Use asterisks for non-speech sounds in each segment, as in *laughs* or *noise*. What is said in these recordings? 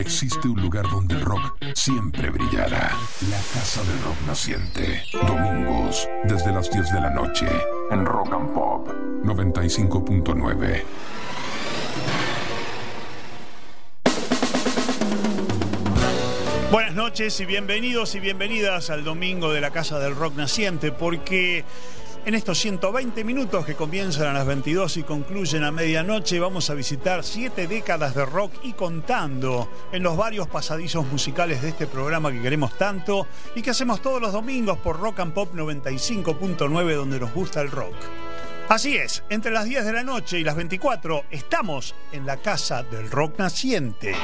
existe un lugar donde el rock siempre brillará. La Casa del Rock Naciente. Domingos, desde las 10 de la noche, en Rock and Pop 95.9. Buenas noches y bienvenidos y bienvenidas al domingo de la Casa del Rock Naciente, porque en estos 120 minutos que comienzan a las 22 y concluyen a medianoche, vamos a visitar siete décadas de rock y contando en los varios pasadizos musicales de este programa que queremos tanto y que hacemos todos los domingos por Rock and Pop 95.9, donde nos gusta el rock. Así es, entre las 10 de la noche y las 24 estamos en la Casa del Rock Naciente.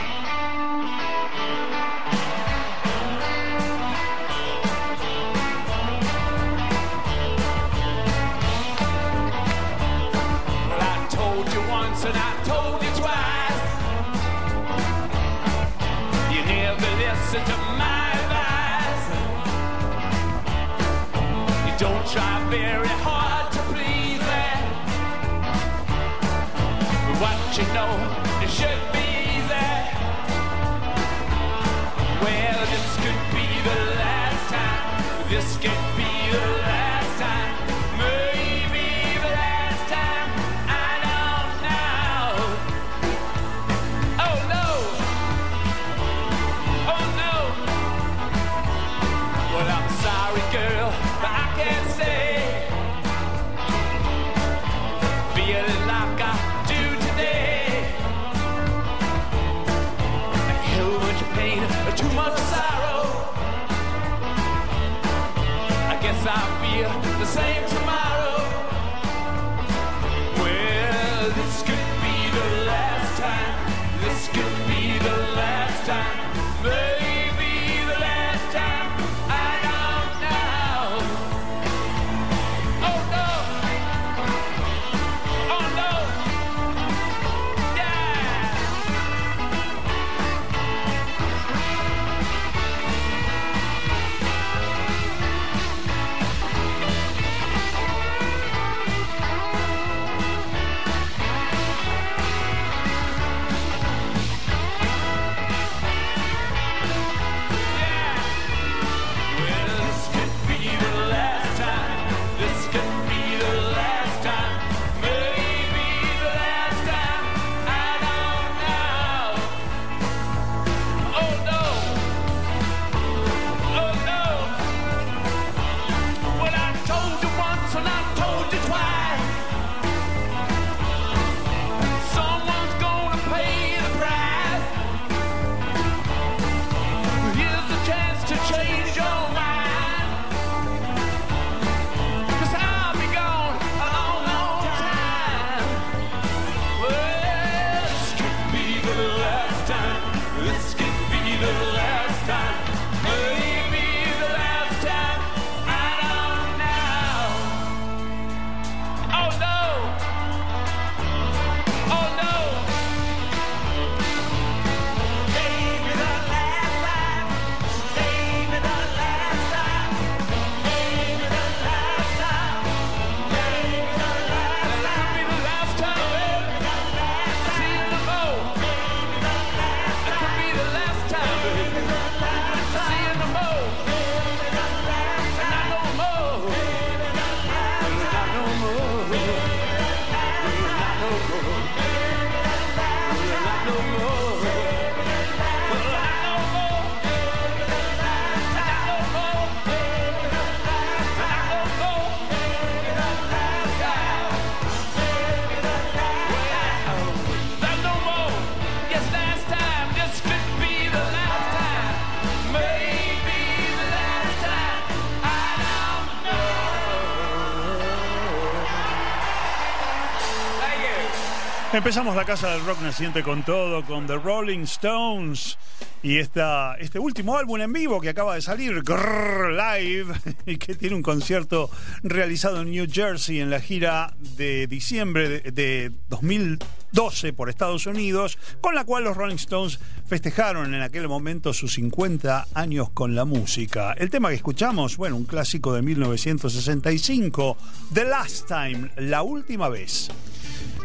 Empezamos la Casa del Rock Naciente con todo, con The Rolling Stones y esta, este último álbum en vivo que acaba de salir, Grrr, Live, *laughs* y que tiene un concierto realizado en New Jersey en la gira de diciembre de, de 2012 por Estados Unidos, con la cual los Rolling Stones festejaron en aquel momento sus 50 años con la música. El tema que escuchamos, bueno, un clásico de 1965, The Last Time, la última vez.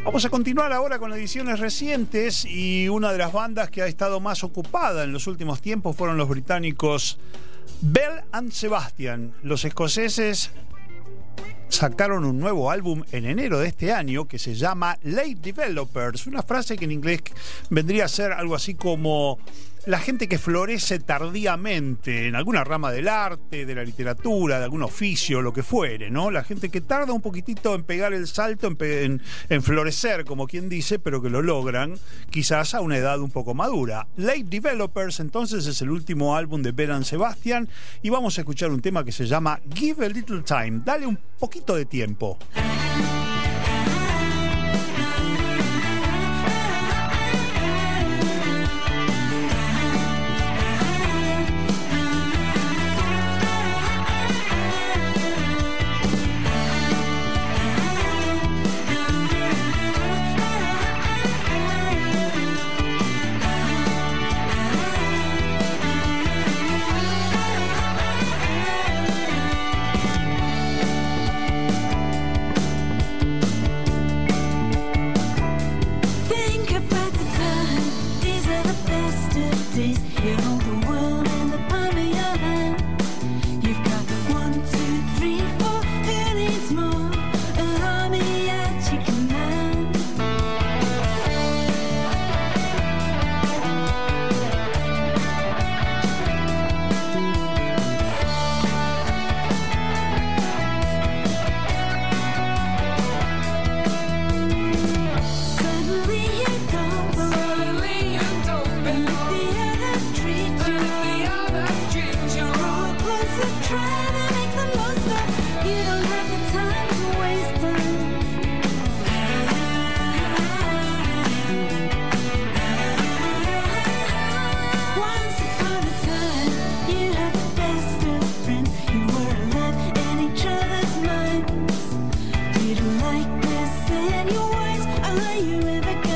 Vamos a continuar ahora con ediciones recientes y una de las bandas que ha estado más ocupada en los últimos tiempos fueron los británicos Bell and Sebastian. Los escoceses sacaron un nuevo álbum en enero de este año que se llama Late Developers, una frase que en inglés vendría a ser algo así como la gente que florece tardíamente en alguna rama del arte, de la literatura, de algún oficio, lo que fuere, ¿no? La gente que tarda un poquitito en pegar el salto, en, florecer, como quien dice, pero que lo logran quizás a una edad un poco madura. Late Developers, entonces, es el último álbum de Beran Sebastian y vamos a escuchar un tema que se llama Give a Little Time, dale un poquito de tiempo.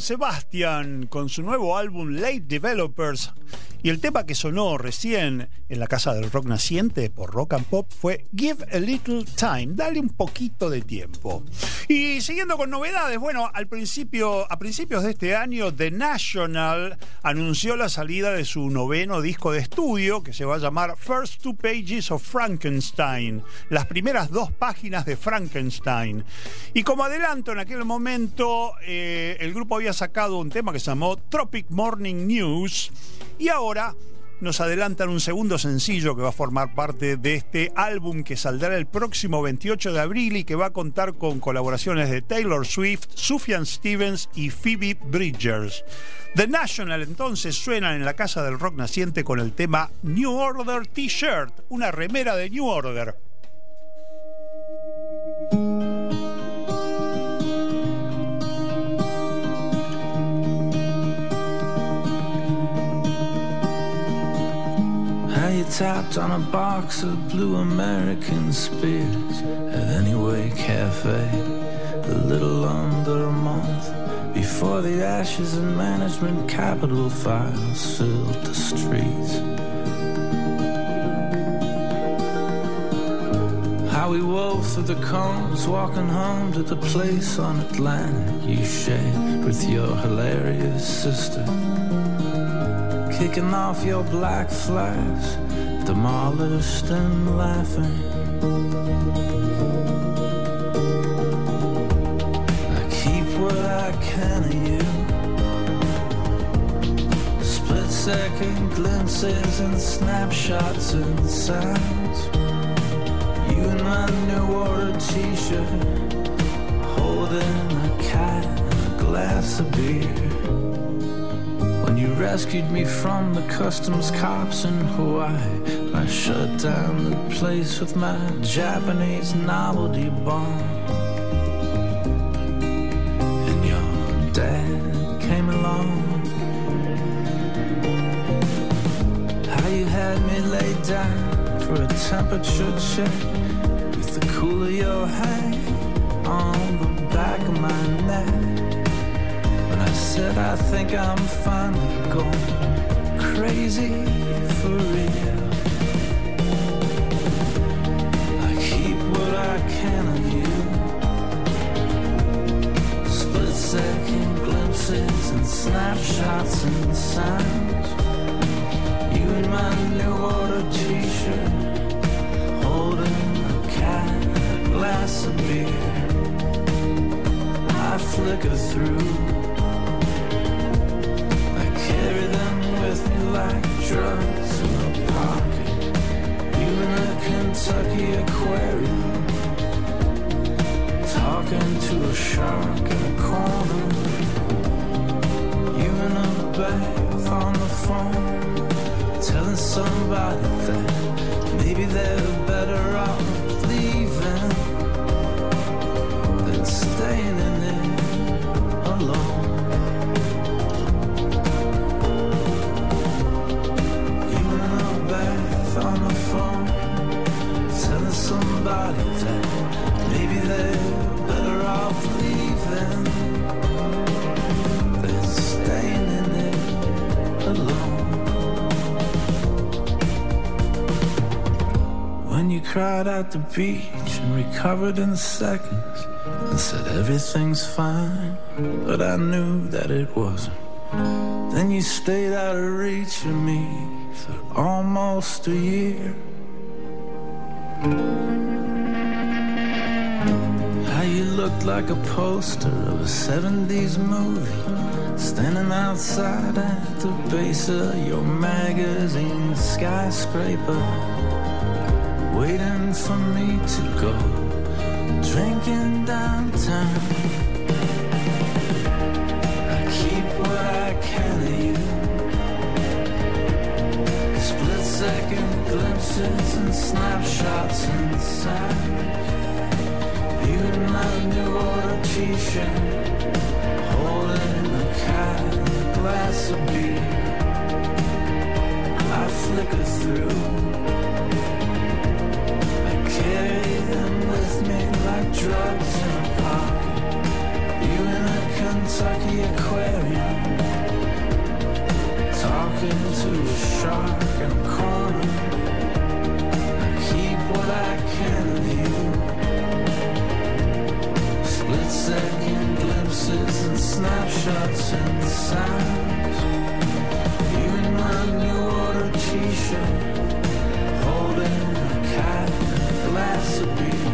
Sebastian con su nuevo álbum Late Developers. Y el tema que sonó recién en la casa del rock naciente por Rock and Pop fue Give a Little Time, dale un poquito de tiempo. Y siguiendo con novedades, bueno, al principio, a principios de este año, The National anunció la salida de su noveno disco de estudio que se va a llamar First Two Pages of Frankenstein, las primeras dos páginas de Frankenstein. Y como adelanto, en aquel momento eh, el grupo había sacado un tema que se llamó Tropic Morning News y ahora nos adelantan un segundo sencillo que va a formar parte de este álbum que saldrá el próximo 28 de abril y que va a contar con colaboraciones de Taylor Swift, Sufjan Stevens y Phoebe Bridgers. The National entonces suenan en la casa del rock naciente con el tema New Order T-shirt, una remera de New Order. Tapped on a box of blue American spears at Anyway Cafe a little under a month before the ashes and management capital files filled the streets. How we wove through the cones, walking home to the place on Atlantic you shared with your hilarious sister. Kicking off your black flags, demolished and laughing. I keep what I can of you. Split second glimpses and snapshots and sounds. You in my new order t-shirt, holding a cat and a glass of beer. Rescued me from the customs cops in Hawaii, I shut down the place with my Japanese novelty bomb. And your dad came along. How you had me laid down for a temperature check with the cool of your hand on the back of my neck. Said I think I'm finally going crazy for real. I keep what I can of you. Split second glimpses and snapshots and sounds. You in my new order t-shirt, holding a cat a glass of beer. I flicker through. Like drugs in a pocket. You in a Kentucky aquarium, talking to a shark in a corner. You in a bath on the phone, telling somebody that maybe they're cried at the beach and recovered in seconds and said everything's fine, but I knew that it wasn't. Then you stayed out of reach of me for almost a year. How you looked like a poster of a 70s movie. Standing outside at the base of your magazine skyscraper. Waiting for me to go. Drinking downtown. I keep what I can of you. Split second glimpses and snapshots and sounds. You in my new order t-shirt, holding a glass of beer. I flicker through. Me like drugs in a pocket. You in a Kentucky aquarium, talking to a shark in a corner. I keep what I can of you. Split second glimpses and snapshots and sounds. You in my new order t-shirt, holding a cat glass of beer.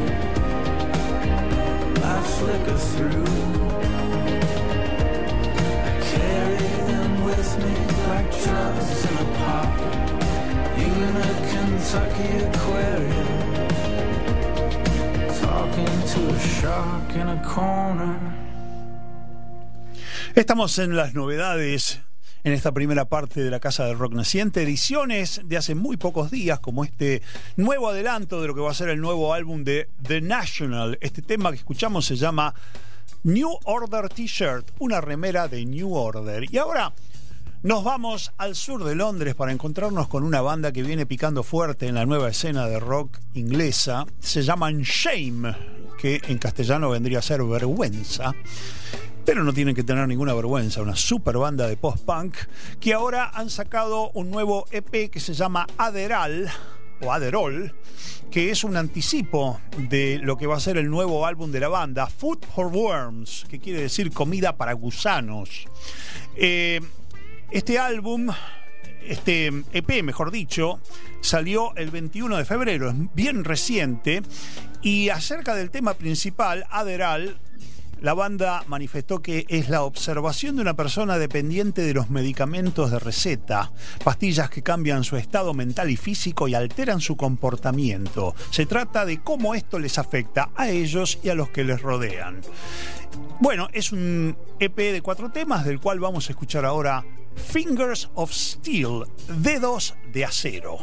Flicker through. I carry them with me like drugs in a pocket. In a Kentucky aquarium, talking to a shark in a corner. Estamos en las novedades en esta primera parte de la Casa del Rock Naciente, ediciones de hace muy pocos días, como este nuevo adelanto de lo que va a ser el nuevo álbum de The National. Este tema que escuchamos se llama New Order T-shirt, una remera de New Order. Y ahora Nos vamos al sur de Londres para encontrarnos con una banda que viene picando fuerte en la nueva escena de rock inglesa. Se llaman Shame, que en castellano vendría a ser vergüenza. Pero no tienen que tener ninguna vergüenza, una super banda de post-punk que ahora han sacado un nuevo EP que se llama Aderal o Aderol, que es un anticipo de lo que va a ser el nuevo álbum de la banda, Food for Worms, que quiere decir comida para gusanos. Eh, este álbum, este EP, mejor dicho, salió el 21 de febrero, es bien reciente, y acerca del tema principal, Aderal, la banda manifestó que es la observación de una persona dependiente de los medicamentos de receta, pastillas que cambian su estado mental y físico y alteran su comportamiento. Se trata de cómo esto les afecta a ellos y a los que les rodean. Bueno, es un EP de cuatro temas del cual vamos a escuchar ahora Fingers of Steel, dedos de acero.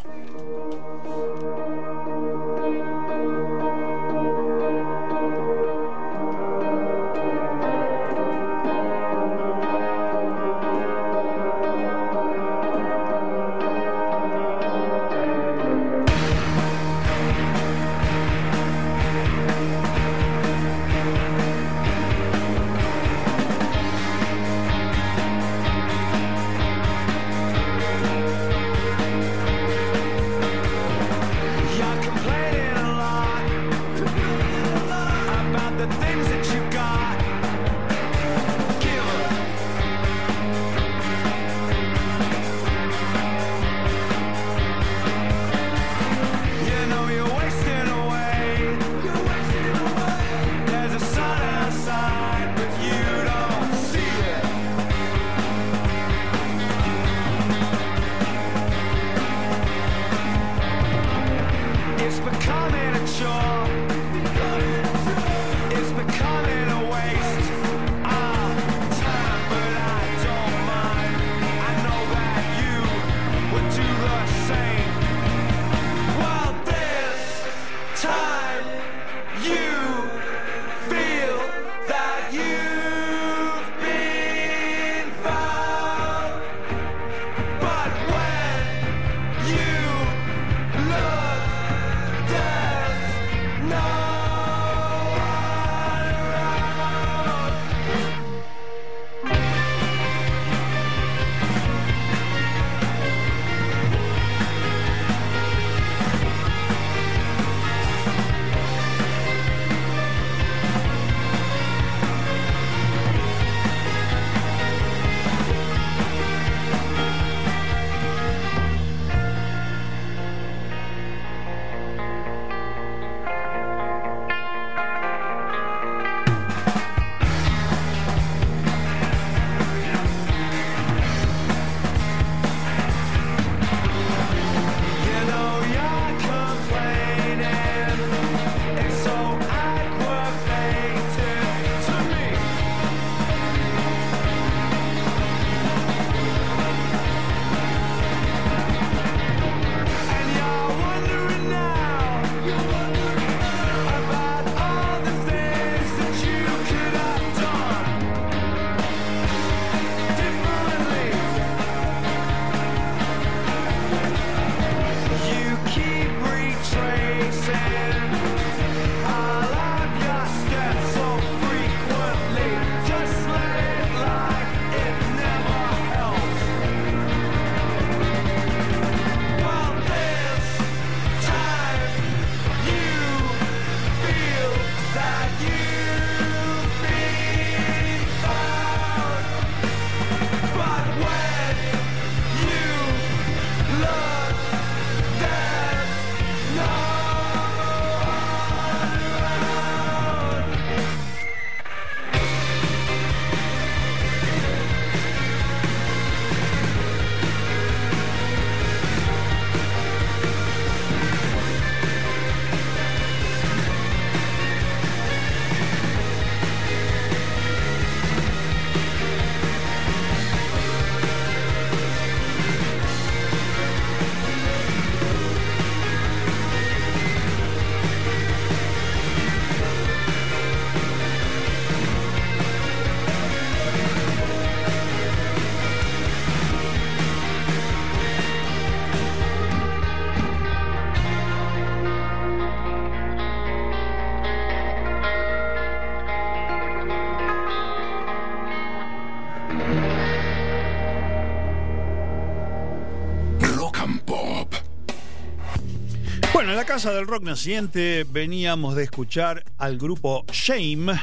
Casa del rock naciente veníamos de escuchar al grupo Shame,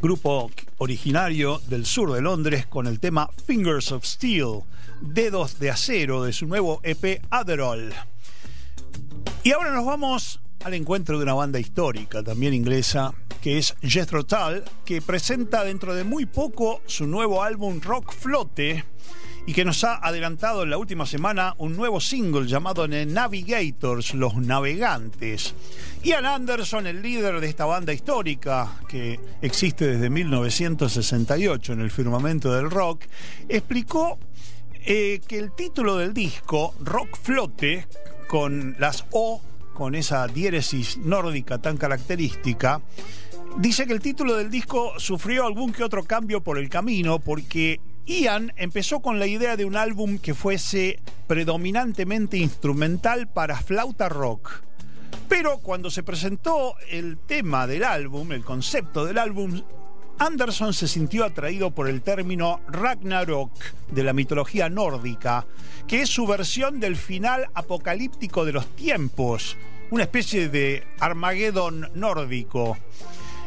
grupo originario del sur de Londres, con el tema Fingers of Steel, Dedos de Acero, de su nuevo EP Adderall. Y ahora nos vamos al encuentro de una banda histórica, también inglesa, que es Jethro Tull, que presenta dentro de muy poco su nuevo álbum Rock Flote y que nos ha adelantado en la última semana un nuevo single llamado Navigators, Los Navegantes. Ian Anderson, el líder de esta banda histórica que existe desde 1968 en el firmamento del rock, explicó eh, que el título del disco, Rock Flote, con las O, con esa diéresis nórdica tan característica, dice que el título del disco sufrió algún que otro cambio por el camino porque Ian empezó con la idea de un álbum que fuese predominantemente instrumental para flauta rock. Pero cuando se presentó el tema del álbum, el concepto del álbum, Anderson se sintió atraído por el término Ragnarok de la mitología nórdica, que es su versión del final apocalíptico de los tiempos, una especie de Armagedón nórdico.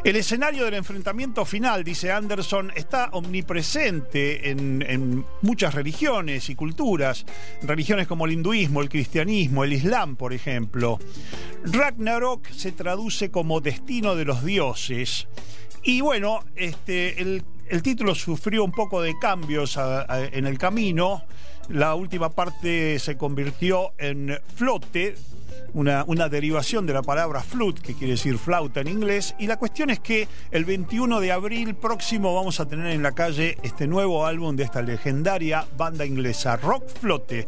El escenario del enfrentamiento final, dice Anderson, está omnipresente en, muchas religiones y culturas, religiones como el hinduismo, el cristianismo, el islam, por ejemplo. Ragnarok se traduce como destino de los dioses. Y bueno, este, el, título sufrió un poco de cambios en el camino. La última parte se convirtió en flote, una, una derivación de la palabra flute, que quiere decir flauta en inglés. Y la cuestión es que el 21 de abril próximo vamos a tener en la calle este nuevo álbum de esta legendaria banda inglesa, Rock Flote.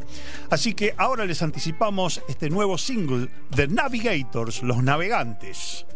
Así que ahora les anticipamos este nuevo single de Navigators, Los Navegantes.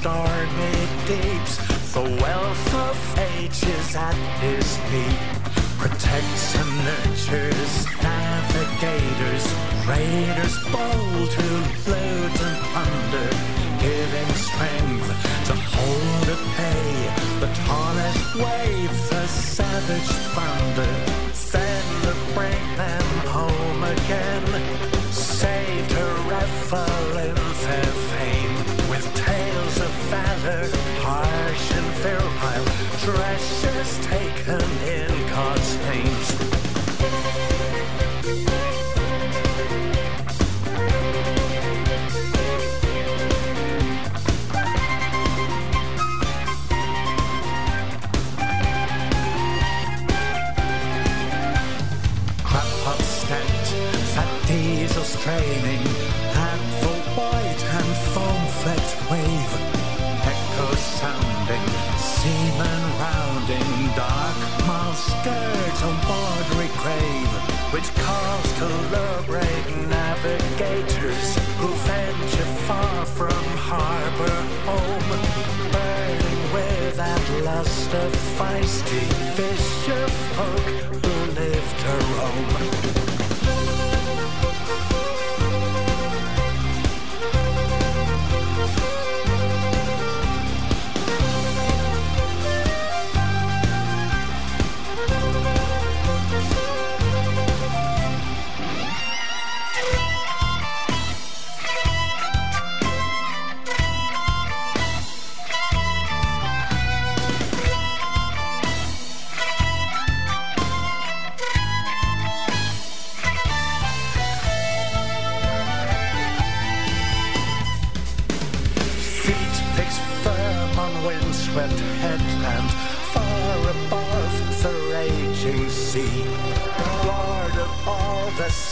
Stormy deeps, the wealth of ages at his feet Protects and nurtures navigators, raiders bold who loot and plunder, giving strength to hold at bay the tallest wave, the savage thunder. Then to bring them home again, saved her revel of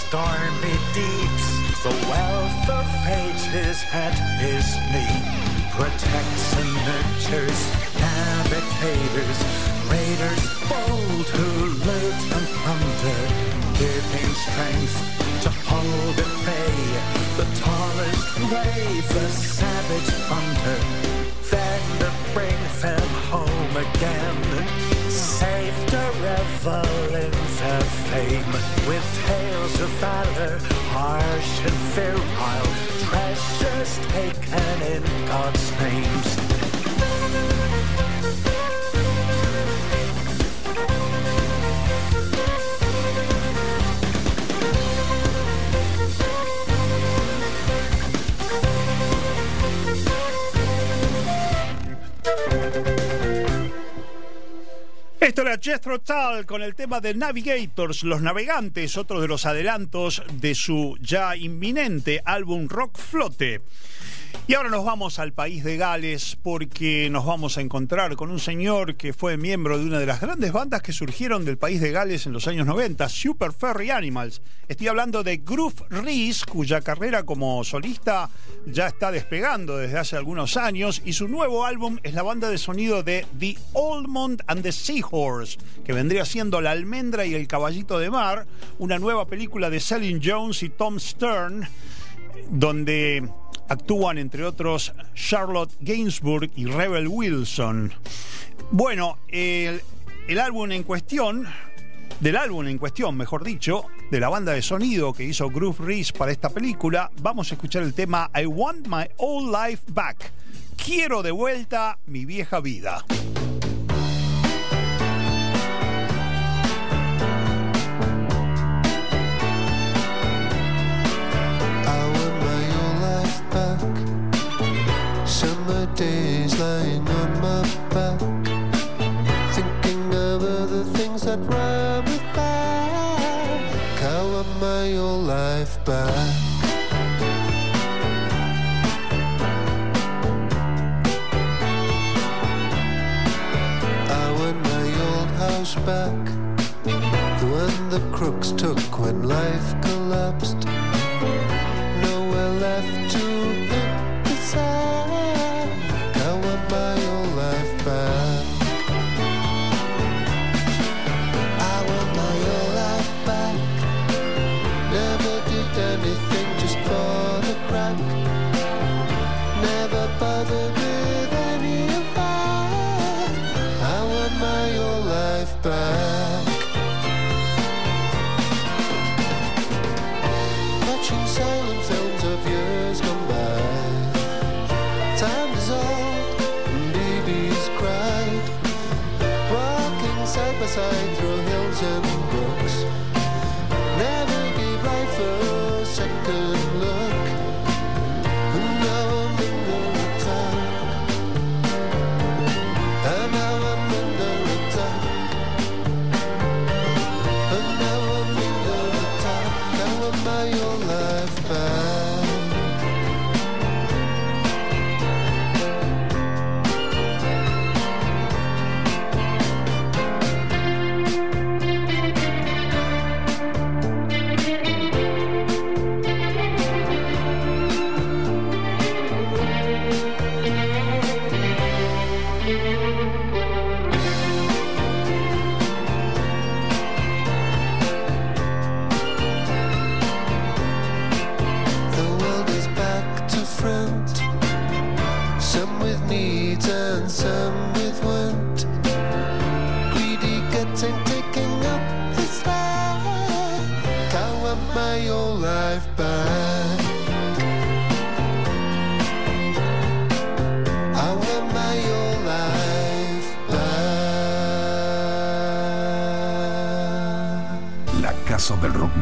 stormy deeps, the wealth of ages at his knee. Protects and nurtures navigators, raiders bold who loot and plunder, giving strength to hold at bay the tallest wave, the savage thunder. Then to bring them home again, safe to revel in their fame with of valor, harsh and virile, treasures taken in God's names. Esto era Jethro Tull con el tema de Navigators, los navegantes, otro de los adelantos de su ya inminente álbum Rock Flote. Y ahora nos vamos al país de Gales porque nos vamos a encontrar con un señor que fue miembro de una de las grandes bandas que surgieron del país de Gales en los años 90, Super Ferry Animals. Estoy hablando de Groove Reese, cuya carrera como solista ya está despegando desde hace algunos años y su nuevo álbum es la banda de sonido de The Almond and the Seahorse, que vendría siendo La almendra y el caballito de mar, una nueva película de Celine Jones y Tom Stern, donde actúan entre otros Charlotte Gainsbourg y Rebel Wilson. Bueno, el, el álbum en cuestión, del álbum en cuestión, mejor dicho, de la banda de sonido que hizo Groove Reese para esta película, vamos a escuchar el tema I Want My Old Life Back. Quiero de vuelta mi vieja vida. Days lying on my back. Thinking of other things that rhyme with back. I want my old life back. I want my old house back. The one the crooks took when life collapsed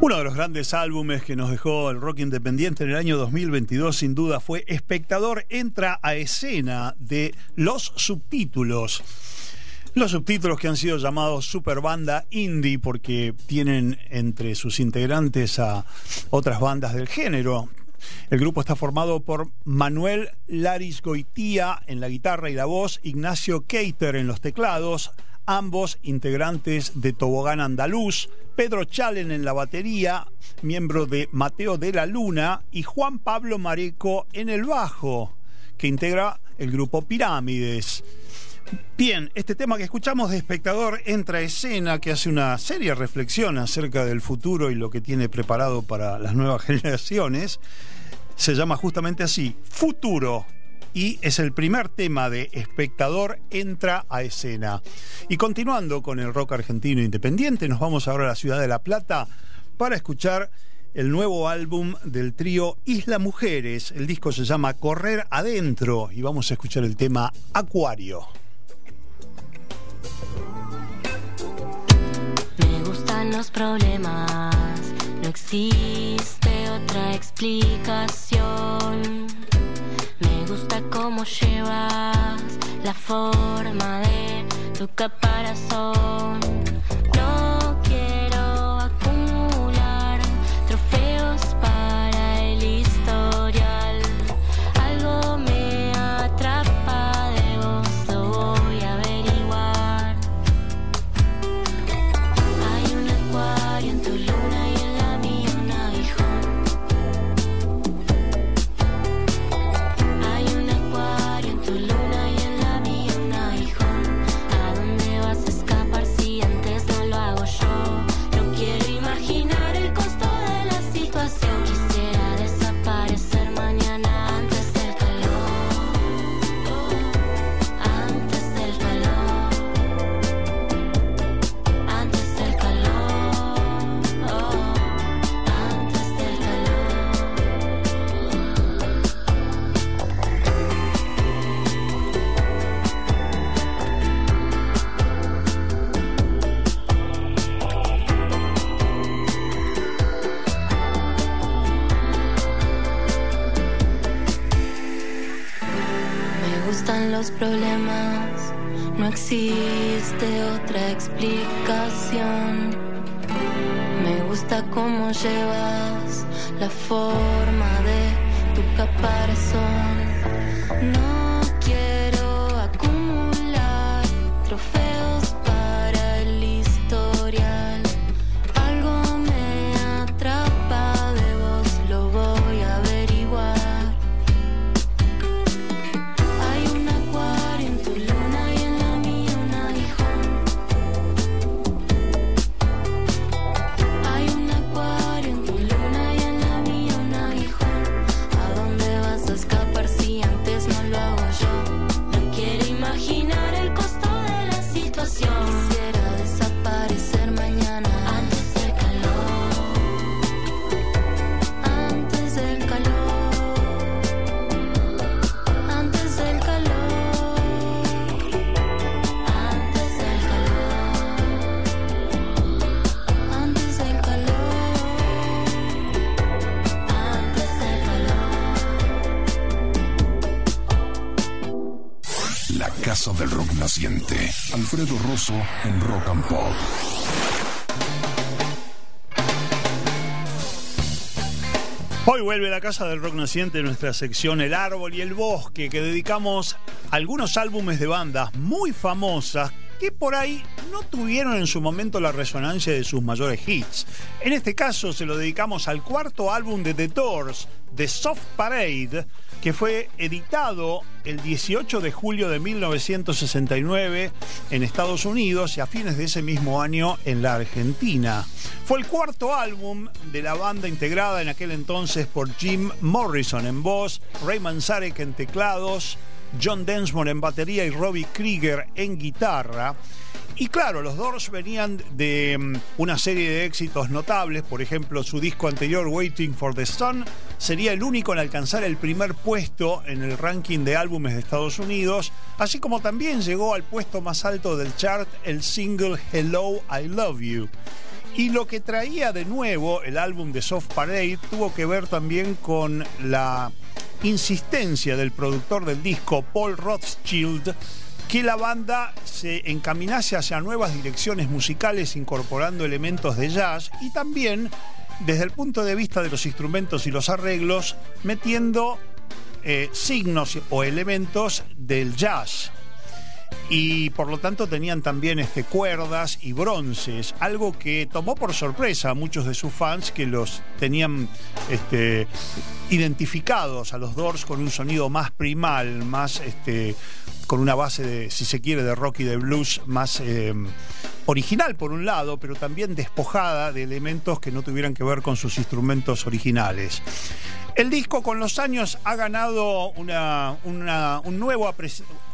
Uno de los grandes álbumes que nos dejó el rock independiente en el año 2022 sin duda fue Espectador entra a escena de Los Subtítulos. Los subtítulos que han sido llamados super banda indie porque tienen entre sus integrantes a otras bandas del género. El grupo está formado por Manuel Laris Goitía en la guitarra y la voz, Ignacio Keiter en los teclados, ambos integrantes de Tobogán Andaluz, Pedro Chalen en la batería, miembro de Mateo de la Luna, y Juan Pablo Mareco en el bajo, que integra el grupo Pirámides. Bien, este tema que escuchamos de espectador entra escena que hace una seria reflexión acerca del futuro y lo que tiene preparado para las nuevas *laughs* generaciones. Se llama justamente así, Futuro. Y es el primer tema de Espectador entra a escena. Y continuando con el rock argentino independiente, nos vamos ahora a la ciudad de La Plata para escuchar el nuevo álbum del trío Isla Mujeres. El disco se llama Correr Adentro y vamos a escuchar el tema Acuario. Me gustan los problemas, no existe otra explicación. Me gusta cómo llevas la forma de tu caparazón. Los problemas, no existe otra explicación. Me gusta cómo llevas la forma de tu caparazón. Del Rock Naciente. Alfredo Rosso en Rock and Pop. Hoy vuelve la Casa del Rock Naciente, nuestra sección El Árbol y el Bosque, que dedicamos a algunos álbumes de bandas muy famosas que por ahí no tuvieron en su momento la resonancia de sus mayores hits. En este caso se lo dedicamos al cuarto álbum de The Doors, The Soft Parade, que fue editado el 18 de julio de 1969 en Estados Unidos y a fines de ese mismo año en la Argentina. Fue el cuarto álbum de la banda integrada en aquel entonces por Jim Morrison en voz, Ray Manzarek en teclados, John Densmore en batería y Robbie Krieger en guitarra. Y claro, los Doors venían de mm, una serie de éxitos notables, por ejemplo, su disco anterior, Waiting for the Sun, sería el único en alcanzar el primer puesto en el ranking de álbumes de Estados Unidos, así como también llegó al puesto más alto del chart el single Hello, I Love You. Y lo que traía de nuevo el álbum de Soft Parade tuvo que ver también con la insistencia del productor del disco, Paul Rothschild, que la banda se encaminase hacia nuevas direcciones musicales incorporando elementos de jazz y también desde el punto de vista de los instrumentos y los arreglos metiendo eh, signos o elementos del jazz y por lo tanto tenían también este, cuerdas y bronces, algo que tomó por sorpresa a muchos de sus fans que los tenían este, identificados a los Doors con un sonido más primal, más este, con una base de, si se quiere, de rock y de blues más eh, original por un lado, pero también despojada de elementos que no tuvieran que ver con sus instrumentos originales. El disco con los años ha ganado una, un nuevo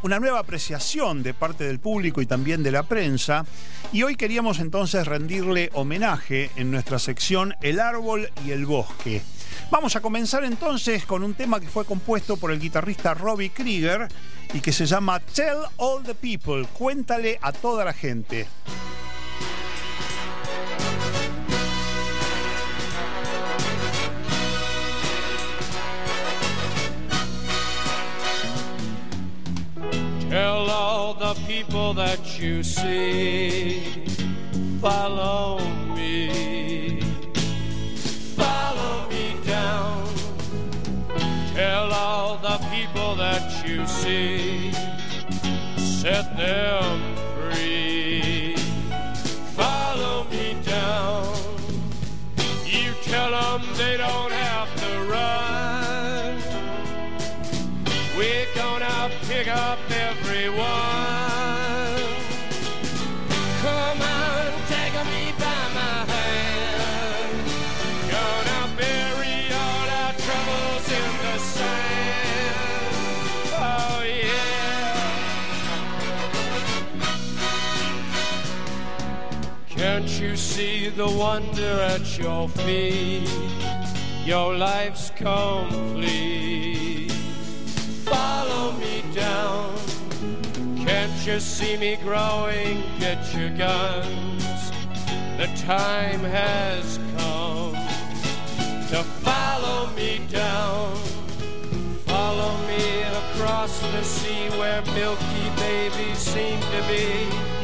una nueva apreciación de parte del público y también de la prensa. Y hoy queríamos entonces rendirle homenaje en nuestra sección El árbol y el bosque. Vamos a comenzar entonces con un tema que fue compuesto por el guitarrista Robbie Krieger y que se llama Tell All the People, cuéntale a toda la gente. All the people that you see, follow me, follow me down. Tell all the people that you see, set them free, follow me down. You tell them they don't have to run. We're gonna pick up everyone. Come on, take me by my hand. Gonna bury all our troubles in the sand. Oh yeah. Can't you see the wonder at your feet? Your life's complete follow me down. Can't you see me growing? Get your guns. The time has come to follow me down. Follow me across the sea where milky babies seem to be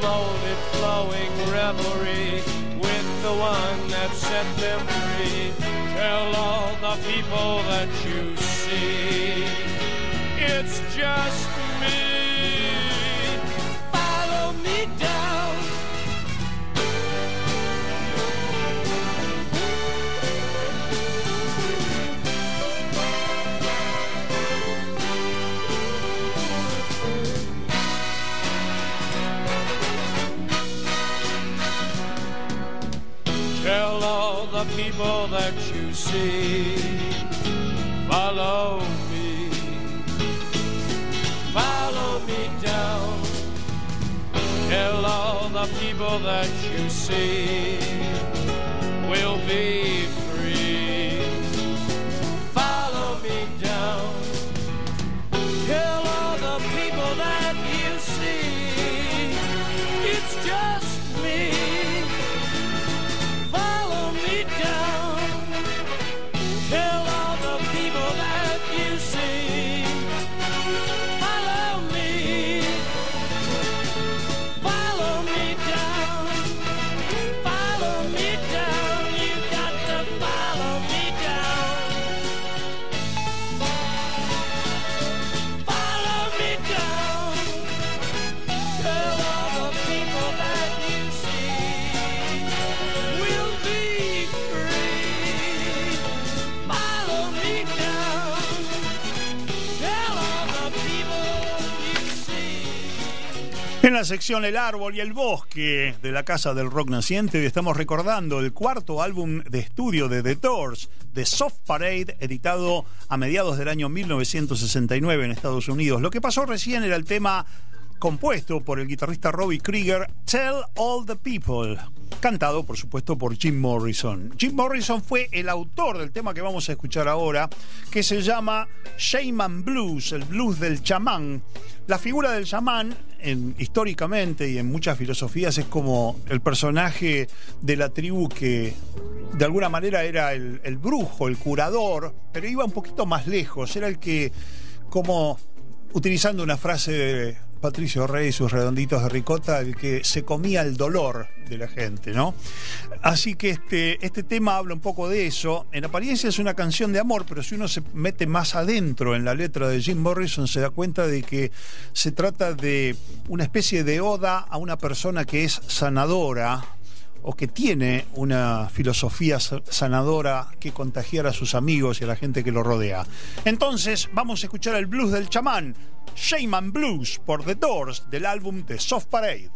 molded, flowing revelry with the one that set them free. Tell all the people that you see it's just me. Follow me down. Tell all the people that you see, follow people that you see will be sección El árbol y el bosque de la Casa del Rock Naciente, hoy estamos recordando el cuarto álbum de estudio de The Doors, The Soft Parade, editado a mediados del año 1969 en Estados Unidos. Lo que pasó recién era el tema compuesto por el guitarrista Robbie Krieger, Tell All the People, cantado por supuesto por Jim Morrison. Jim Morrison fue el autor del tema que vamos a escuchar ahora, que se llama Shaman Blues, el blues del chamán. La figura del chamán, históricamente y en muchas filosofías, es como el personaje de la tribu que de alguna manera era el, el brujo, el curador, pero iba un poquito más lejos, era el que como utilizando una frase Patricio Rey y sus redonditos de ricota, el que se comía el dolor de la gente, ¿no? Así que este, este tema habla un poco de eso. En apariencia es una canción de amor, pero si uno se mete más adentro en la letra de Jim Morrison, se da cuenta de que se trata de una especie de oda a una persona que es sanadora, o que tiene una filosofía sanadora que contagiar a sus amigos y a la gente que lo rodea. Entonces, vamos a escuchar el blues del chamán, Shaman Blues por The Doors del álbum The Soft Parade.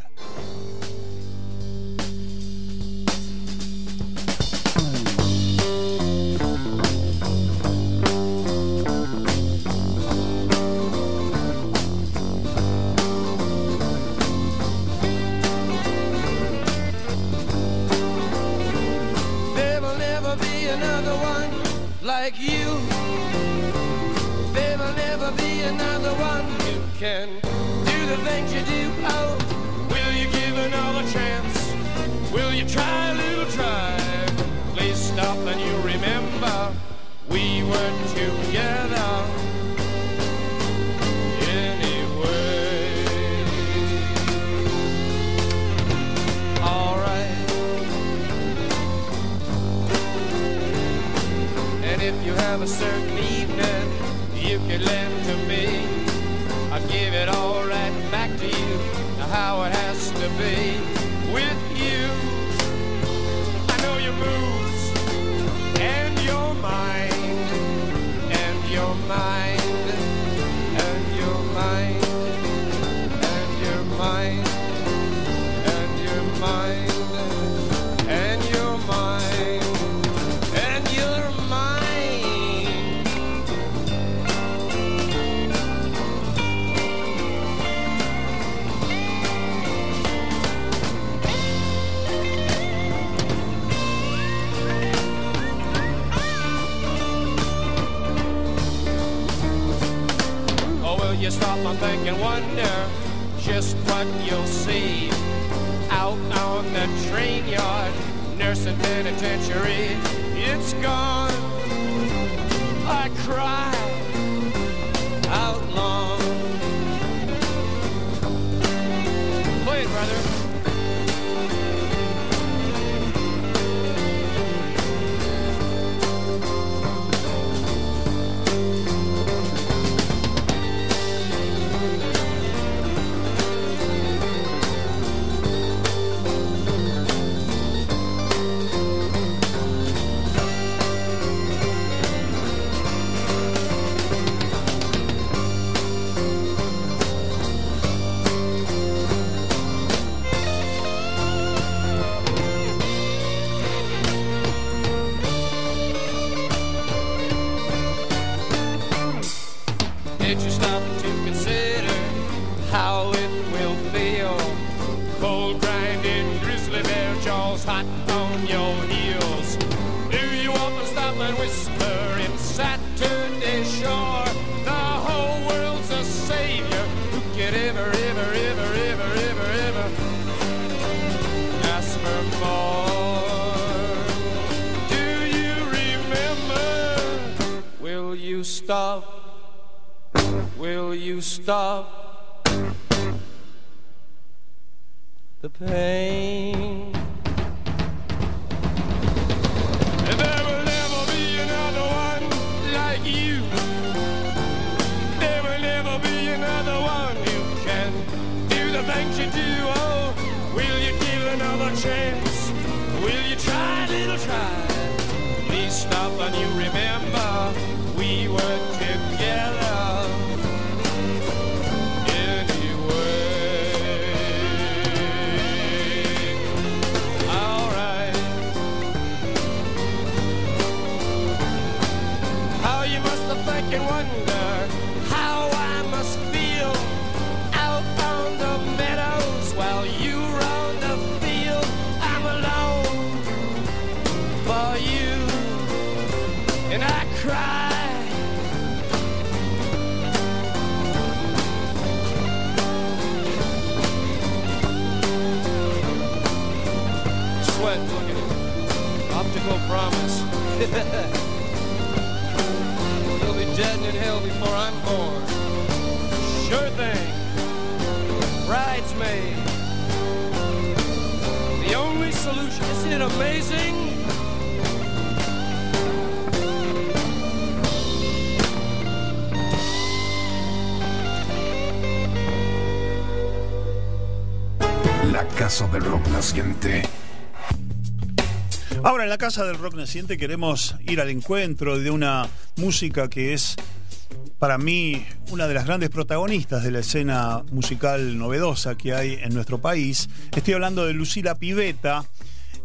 Casa del Rock Naciente queremos ir al encuentro de una música que es para mí una de las grandes protagonistas de la escena musical novedosa que hay en nuestro país. Estoy hablando de Lucila Piveta,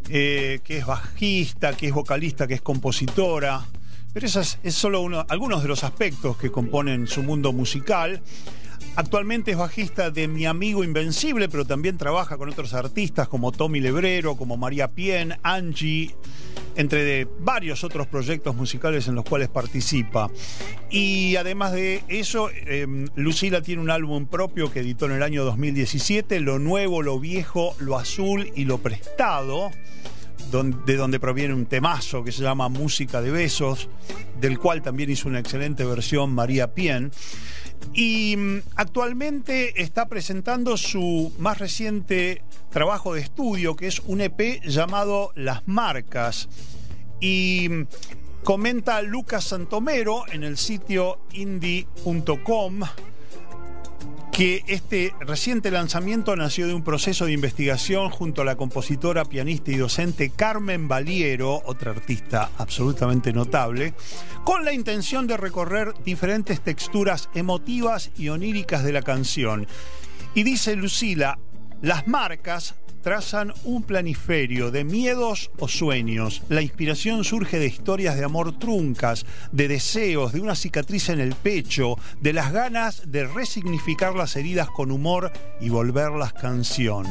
eh, que es bajista, que es vocalista, que es compositora. Pero esos es solo uno, algunos de los aspectos que componen su mundo musical. Actualmente es bajista de Mi Amigo Invencible, pero también trabaja con otros artistas como Tommy Lebrero, como María Pien, Angie, entre varios otros proyectos musicales en los cuales participa. Y además de eso, eh, Lucila tiene un álbum propio que editó en el año 2017, Lo Nuevo, Lo Viejo, Lo Azul y Lo Prestado de donde proviene un temazo que se llama Música de Besos, del cual también hizo una excelente versión María Pien. Y mm, actualmente está presentando su más reciente trabajo de estudio, que es un EP llamado Las Marcas. Y mm, comenta Lucas Santomero en el sitio indie.com que este reciente lanzamiento nació de un proceso de investigación junto a la compositora, pianista y docente Carmen Valiero, otra artista absolutamente notable, con la intención de recorrer diferentes texturas emotivas y oníricas de la canción. Y dice Lucila, las marcas trazan un planiferio de miedos o sueños. La inspiración surge de historias de amor truncas, de deseos, de una cicatriz en el pecho, de las ganas de resignificar las heridas con humor y volverlas canción.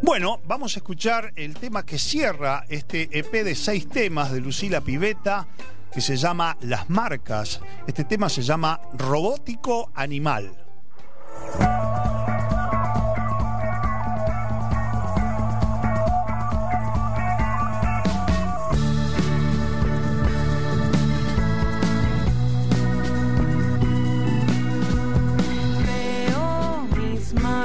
Bueno, vamos a escuchar el tema que cierra este EP de seis temas de Lucila Piveta que se llama Las Marcas. Este tema se llama Robótico Animal.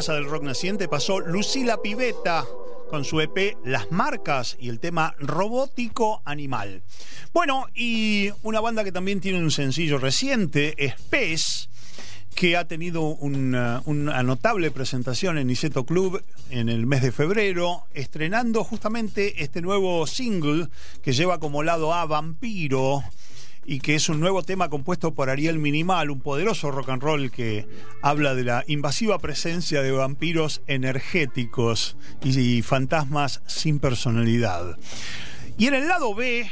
Casa del Rock Naciente pasó Lucila Piveta con su EP Las Marcas y el tema Robótico Animal. Bueno, y una banda que también tiene un sencillo reciente es Pez que ha tenido una, una notable presentación en Niceto Club en el mes de febrero, estrenando justamente este nuevo single que lleva como lado A Vampiro y que es un nuevo tema compuesto por Ariel Minimal, un poderoso rock and roll que habla de la invasiva presencia de vampiros energéticos y fantasmas sin personalidad. Y en el lado B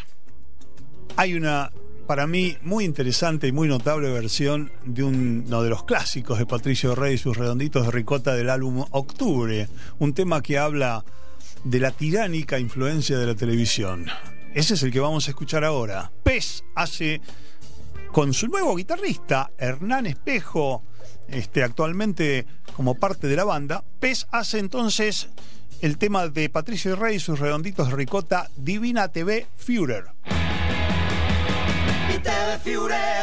hay una para mí muy interesante y muy notable versión de uno de los clásicos de Patricio Rey y sus redonditos de ricota del álbum Octubre, un tema que habla de la tiránica influencia de la televisión. Ese es el que vamos a escuchar ahora. Pez hace con su nuevo guitarrista, Hernán Espejo, este, actualmente como parte de la banda, Pez hace entonces el tema de Patricio Rey y sus redonditos ricota, Divina TV Führer. Mi TV Führer,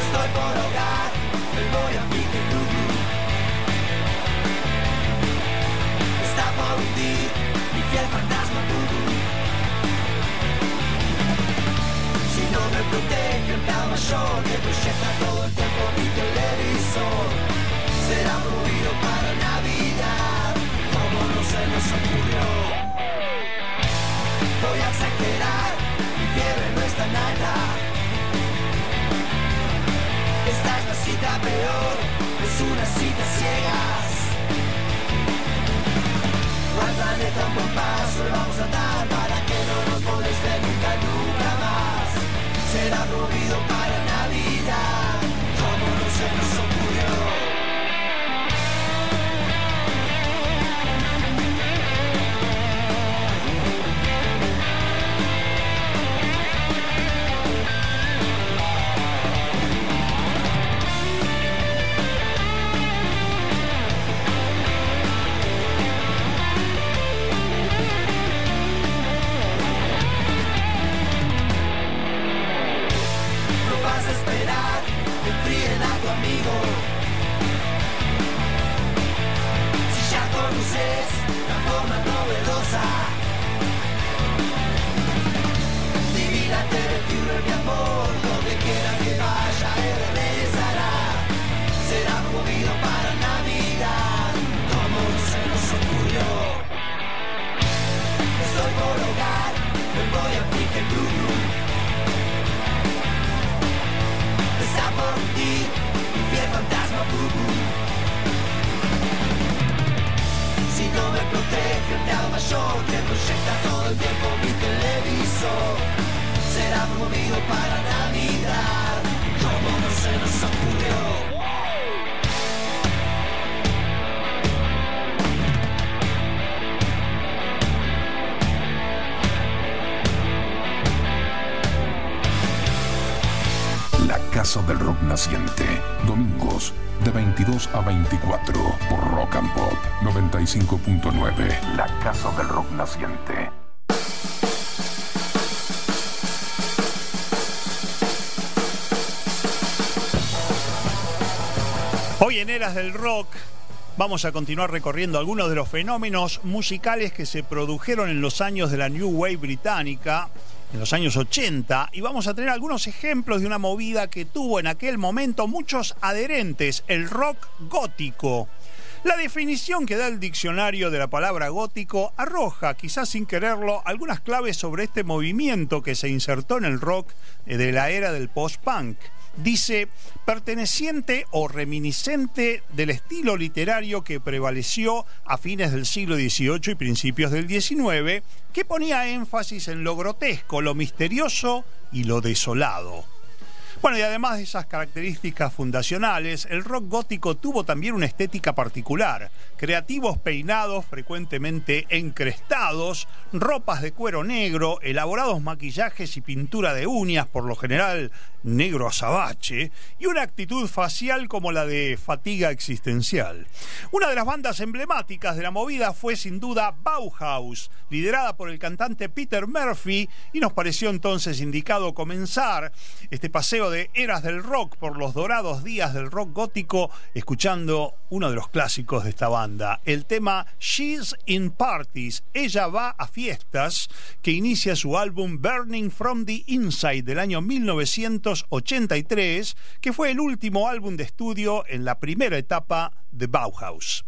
estoy por hogar, voy a Si no me protege el tal mayor que proyecta todo el tiempo mi televisor, será movido para Navidad, como no se nos ocurrió. Voy a exagerar, mi fiebre no está nada. Esta es la cita peor, es una cita ciegas. Al planeta un paso le vamos a dar para a 24 por Rock and Pop 95.9. La Casa del Rock Naciente. Hoy en Eras del Rock vamos a continuar recorriendo algunos de los fenómenos musicales que se produjeron en los años de la New Wave británica, en los años 80, y vamos a tener algunos ejemplos de una movida que tuvo en aquel momento muchos adherentes, el rock gótico. La definición que da el diccionario de la palabra gótico arroja, quizás sin quererlo, algunas claves sobre este movimiento que se insertó en el rock eh, de la era del post-punk. Dice, perteneciente o reminiscente del estilo literario que prevaleció a fines del siglo XVIII y principios del XIX, que ponía énfasis en lo grotesco, lo misterioso y lo desolado. Bueno, y además de esas características fundacionales, el rock gótico tuvo también una estética particular. Creativos peinados frecuentemente encrestados, ropas de cuero negro, elaborados maquillajes y pintura de uñas, por lo general negro azabache, y una actitud facial como la de fatiga existencial. Una de las bandas emblemáticas de la movida fue sin duda Bauhaus, liderada por el cantante Peter Murphy, y nos pareció entonces indicado comenzar este paseo de Eras del Rock por los dorados días del rock gótico, escuchando uno de los clásicos de esta banda, el tema She's in Parties, ella va a fiestas, que inicia su álbum Burning from the Inside del año 1983, que fue el último álbum de estudio en la primera etapa de Bauhaus.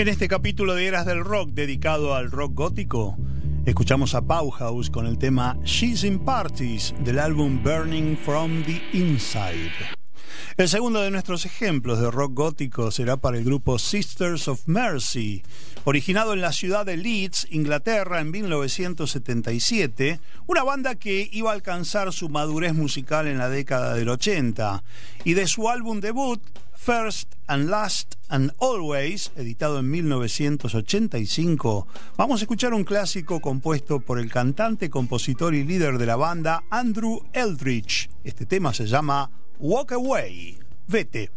En este capítulo de Eras del Rock dedicado al rock gótico, escuchamos a Bauhaus con el tema She's in Parties del álbum Burning from the Inside. El segundo de nuestros ejemplos de rock gótico será para el grupo Sisters of Mercy, originado en la ciudad de Leeds, Inglaterra, en 1977, una banda que iba a alcanzar su madurez musical en la década del 80, y de su álbum debut, First and Last and Always, editado en 1985, vamos a escuchar un clásico compuesto por el cantante, compositor y líder de la banda, Andrew Eldridge. Este tema se llama Walk Away. Vete.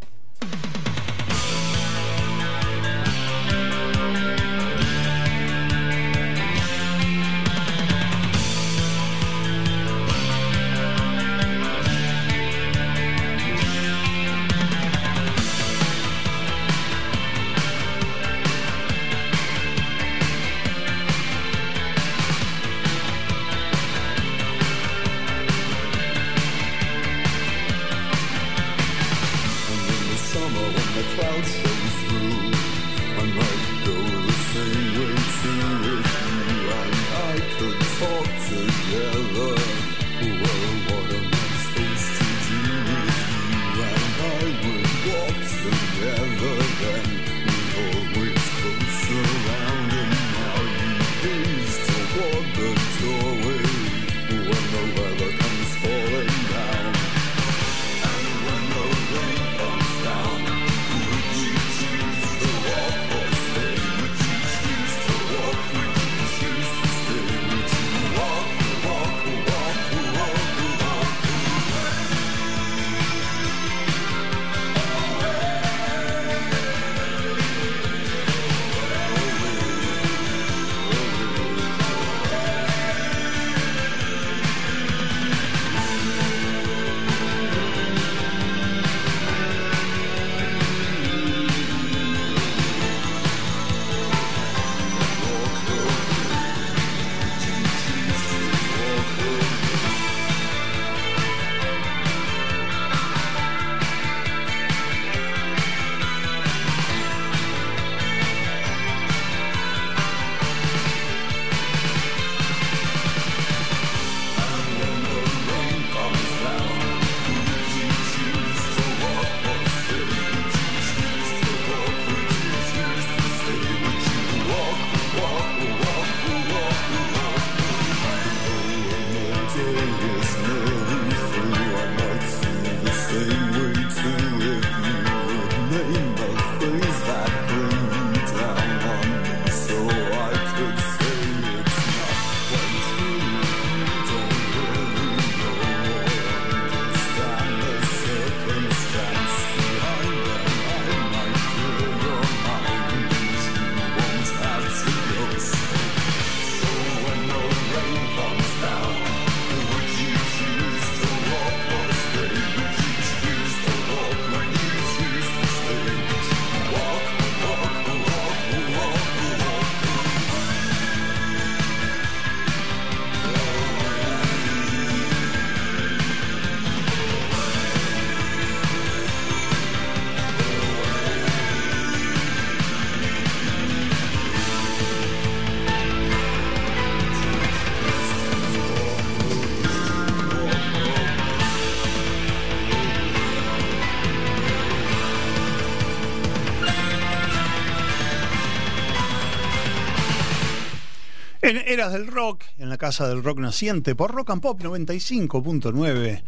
En Eras del Rock, en la Casa del Rock Naciente, por Rock and Pop 95.9,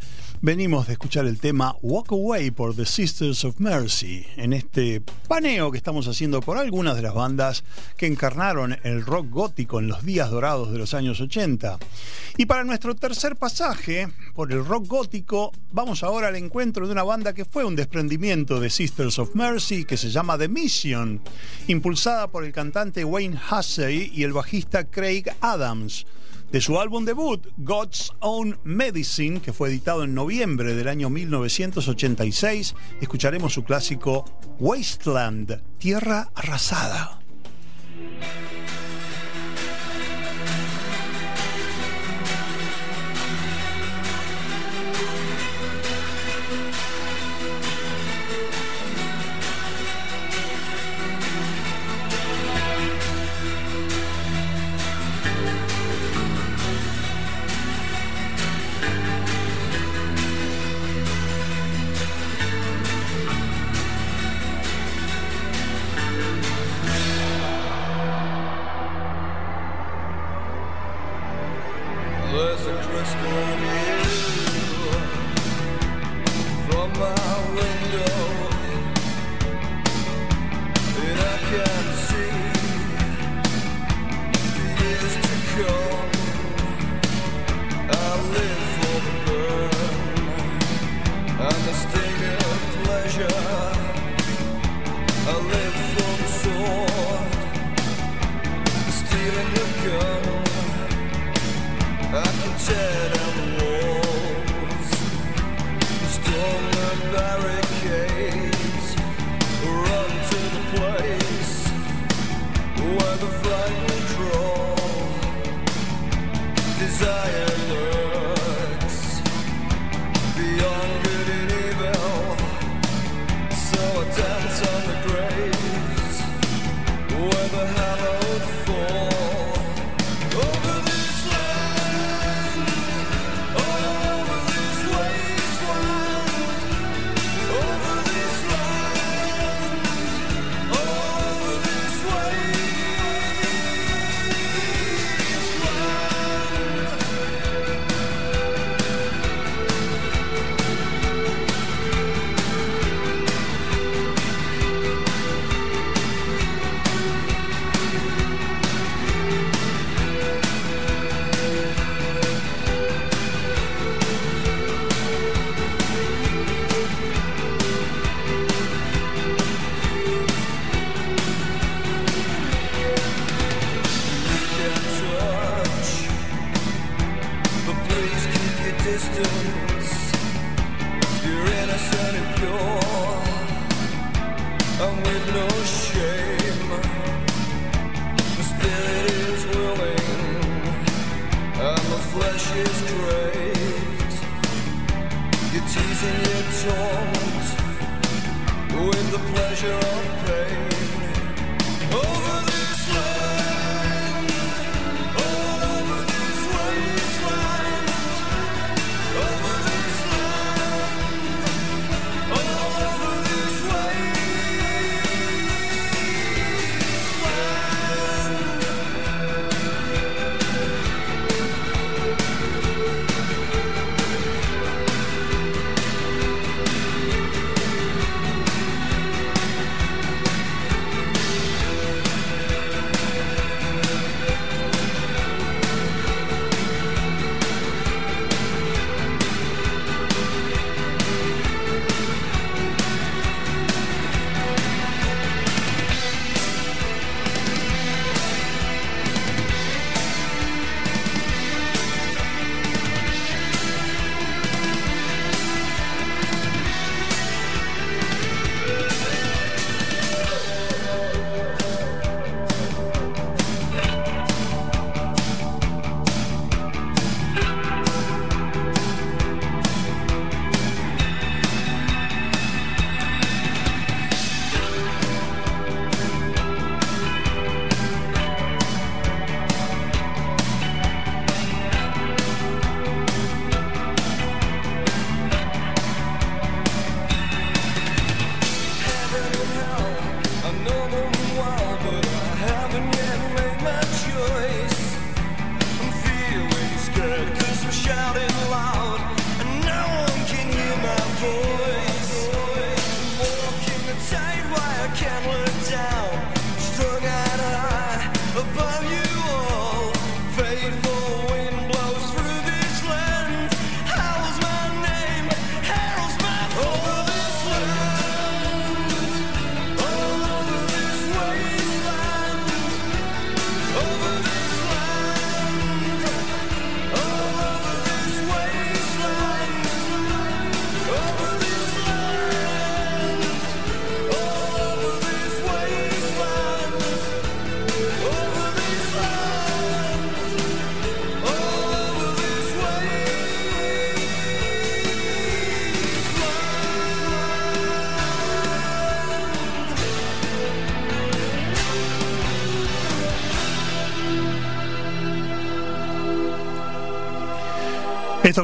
venimos de escuchar el tema Walk Away por The Sisters of Mercy, en este paneo que estamos haciendo por algunas de las bandas que encarnaron el rock gótico en los días dorados de los años 80. Y para nuestro tercer pasaje por el rock gótico, vamos ahora al encuentro de una banda que fue un desprendimiento de Sisters of Mercy, que se llama The Mission, impulsada por el cantante Wayne Hussey y el bajista Craig Adams. De su álbum debut, God's Own Medicine, que fue editado en noviembre del año 1986, escucharemos su clásico Wasteland, Tierra Arrasada.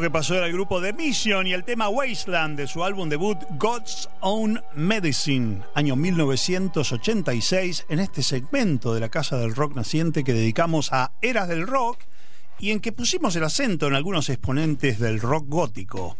Que pasó era el grupo The Mission y el tema Wasteland de su álbum debut God's Own Medicine, año 1986, en este segmento de la Casa del Rock Naciente que dedicamos a eras del rock y en que pusimos el acento en algunos exponentes del rock gótico.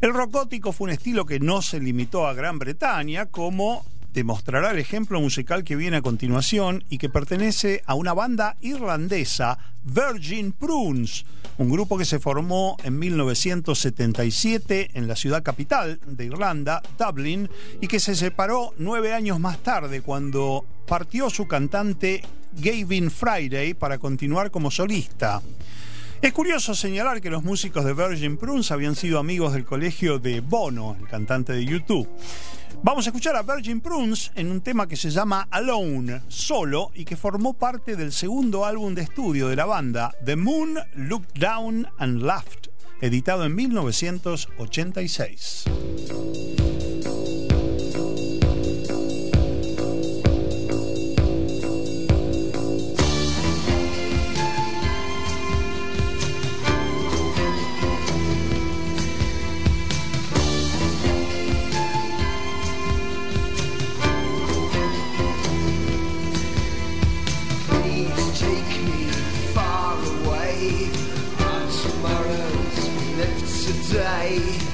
El rock gótico fue un estilo que no se limitó a Gran Bretaña, como demostrará el ejemplo musical que viene a continuación y que pertenece a una banda irlandesa, Virgin Prunes, un grupo que se formó en 1977 en la ciudad capital de Irlanda, Dublin, y que se separó nueve años más tarde cuando partió su cantante Gavin Friday para continuar como solista. Es curioso señalar que los músicos de Virgin Prunes habían sido amigos del colegio de Bono, el cantante de YouTube. Vamos a escuchar a Virgin Prunes en un tema que se llama Alone, solo, y que formó parte del segundo álbum de estudio de la banda, The Moon Looked Down and Laughed, editado en 1986. Live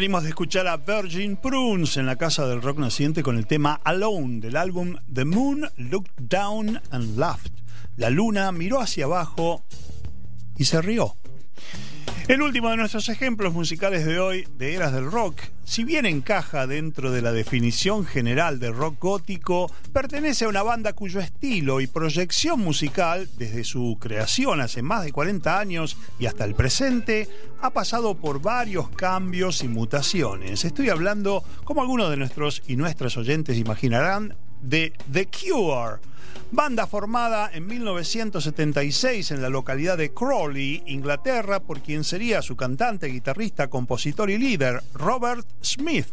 Venimos de escuchar a Virgin Prunes en la Casa del Rock Naciente con el tema Alone del álbum The Moon Looked Down and Laughed. La luna miró hacia abajo y se rió. El último de nuestros ejemplos musicales de hoy de Eras del Rock, si bien encaja dentro de la definición general de rock gótico, pertenece a una banda cuyo estilo y proyección musical, desde su creación hace más de 40 años y hasta el presente, ha pasado por varios cambios y mutaciones. Estoy hablando, como algunos de nuestros y nuestras oyentes imaginarán, de The Cure. Banda formada en 1976 en la localidad de Crawley, Inglaterra, por quien sería su cantante, guitarrista, compositor y líder, Robert Smith.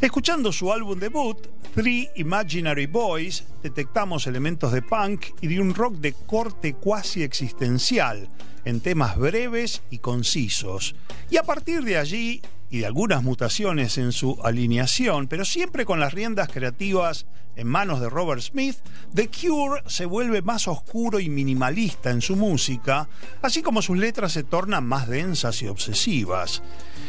Escuchando su álbum debut, Three Imaginary Boys, detectamos elementos de punk y de un rock de corte cuasi existencial, en temas breves y concisos. Y a partir de allí, y de algunas mutaciones en su alineación, pero siempre con las riendas creativas en manos de Robert Smith, The Cure se vuelve más oscuro y minimalista en su música, así como sus letras se tornan más densas y obsesivas.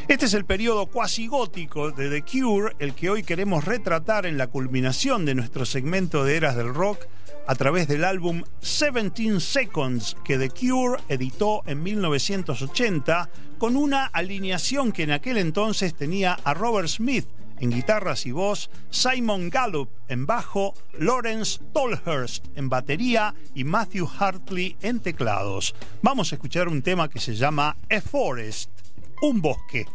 Este es el periodo cuasi gótico de The Cure, el que hoy queremos retratar en la culminación de nuestro segmento de eras del rock a través del álbum 17 Seconds que The Cure editó en 1980 con una alineación que en aquel entonces tenía a Robert Smith en guitarras y voz, Simon Gallup en bajo, Lawrence Tolhurst en batería y Matthew Hartley en teclados. Vamos a escuchar un tema que se llama A Forest, un bosque.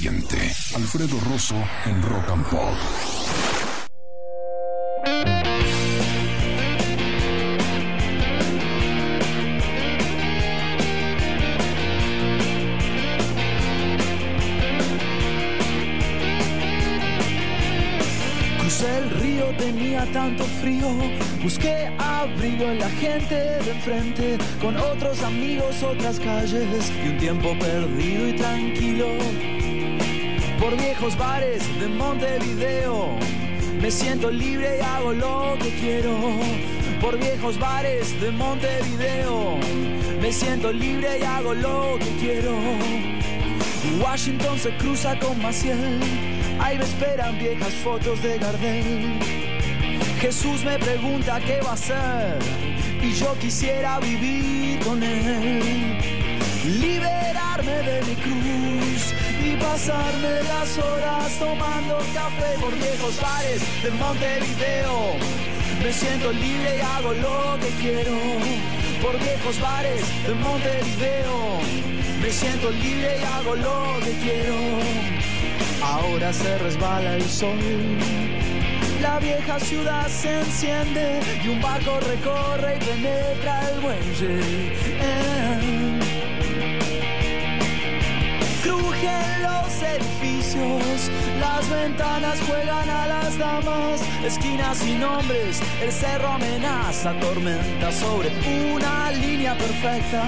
Alfredo Rosso en Rock and Pop. Crucé el río, tenía tanto frío. Busqué abrigo en la gente de enfrente, con otros amigos, otras calles y un tiempo perdido y tranquilo. Por viejos bares de Montevideo, me siento libre y hago lo que quiero. Por viejos bares de Montevideo, me siento libre y hago lo que quiero. Washington se cruza con Maciel. Ahí me esperan viejas fotos de Gardel. Jesús me pregunta qué va a hacer y yo quisiera vivir con él. Liberarme de mi cruz pasarme las horas tomando café por viejos bares de Montevideo. Me siento libre y hago lo que quiero por viejos bares de Montevideo. Me siento libre y hago lo que quiero. Ahora se resbala el sol. La vieja ciudad se enciende y un barco recorre y penetra el muelle. Edificios, las ventanas juegan a las damas, esquinas sin nombres, el cerro amenaza, tormenta sobre una línea perfecta.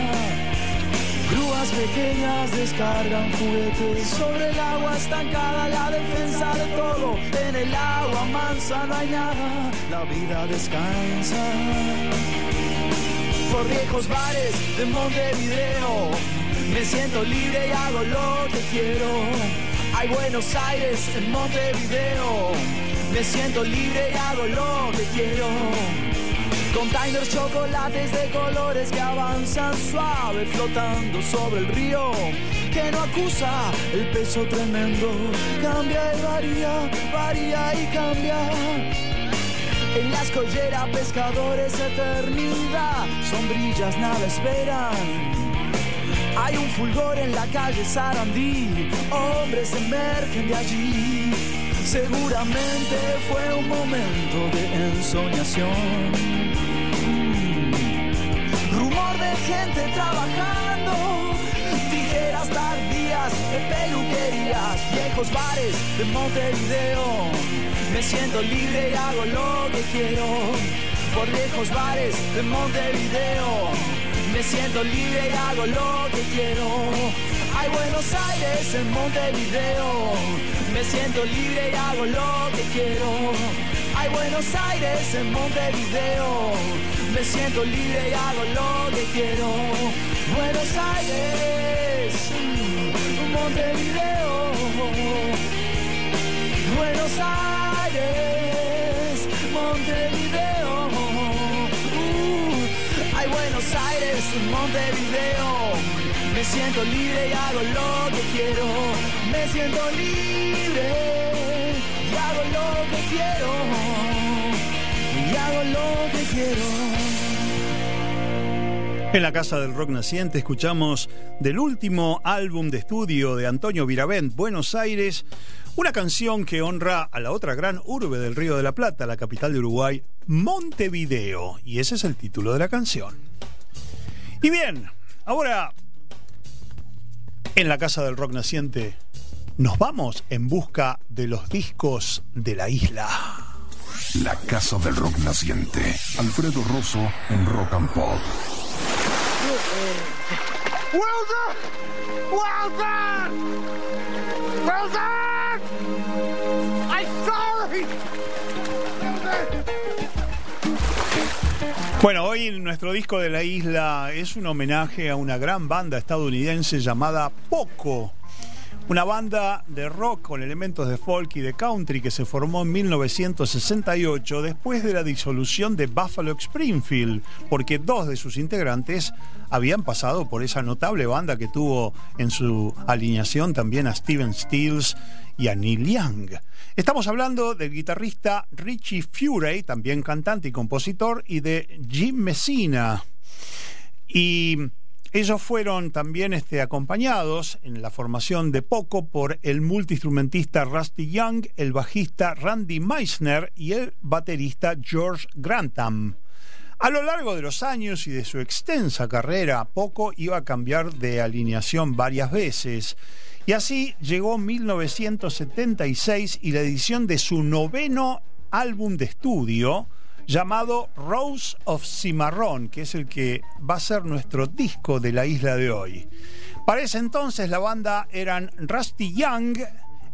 Grúas pequeñas descargan juguetes sobre el agua estancada, la defensa de todo. En el agua mansa no hay nada, la vida descansa. Por viejos bares de Montevideo, me siento libre y hago lo que quiero. Hay Buenos Aires en Montevideo, me siento libre y hago lo que quiero. Containers, chocolates de colores que avanzan suave flotando sobre el río que no acusa el peso tremendo. Cambia y varía, varía y cambia. En la escollera pescadores eternidad, sombrillas nada esperan. Hay un fulgor en la calle Sarandí, hombres emergen de allí. Seguramente fue un momento de ensoñación. Rumor de gente trabajando, tijeras tardías de peluquerías, viejos bares de Montevideo. Me siento libre y hago lo que quiero. Por viejos bares de Montevideo. Me siento libre y hago lo que quiero. Hay Buenos Aires en Montevideo. Me siento libre y hago lo que quiero. Hay Buenos Aires en Montevideo. Me siento libre y hago lo que quiero. Buenos Aires, mm, Montevideo. Buenos Aires, Montevideo. Buenos Aires, Montevideo. Me siento libre y hago lo que quiero. Me siento libre y hago lo que quiero. Y hago lo que quiero. En la Casa del Rock Naciente escuchamos del último álbum de estudio de Antonio Viravent, Buenos Aires, una canción que honra a la otra gran urbe del Río de la Plata, la capital de Uruguay, Montevideo. Y ese es el título de la canción. Y bien, ahora en la Casa del Rock Naciente nos vamos en busca de los discos de la isla. La casa del rock naciente. Alfredo Rosso en Rock and Pop. Done! Well done! I'm sorry! Bueno, hoy nuestro disco de la isla es un homenaje a una gran banda estadounidense llamada Poco. Una banda de rock con elementos de folk y de country que se formó en 1968 después de la disolución de Buffalo Springfield, porque dos de sus integrantes habían pasado por esa notable banda que tuvo en su alineación también a Steven Stills y a Neil Young. Estamos hablando del guitarrista Richie Furay, también cantante y compositor, y de Jim Messina. Y ellos fueron también este, acompañados en la formación de poco por el multiinstrumentista Rusty Young, el bajista Randy Meisner y el baterista George Grantham. A lo largo de los años y de su extensa carrera, Poco iba a cambiar de alineación varias veces. Y así llegó 1976 y la edición de su noveno álbum de estudio, llamado Rose of Cimarrón, que es el que va a ser nuestro disco de la isla de hoy. Para ese entonces la banda eran Rusty Young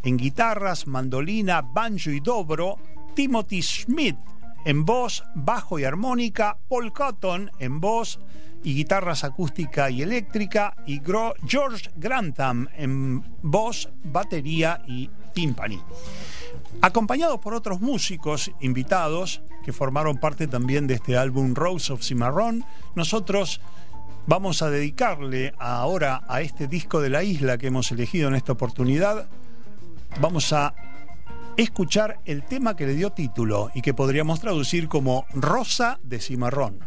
en guitarras, mandolina, banjo y dobro, Timothy Schmidt en voz, bajo y armónica, Paul Cotton en voz y guitarras acústica y eléctrica y George Grantham en voz, batería y timpani. Acompañados por otros músicos invitados que formaron parte también de este álbum Rose of Cimarrón, nosotros vamos a dedicarle ahora a este disco de la isla que hemos elegido en esta oportunidad, vamos a escuchar el tema que le dio título y que podríamos traducir como Rosa de Cimarrón.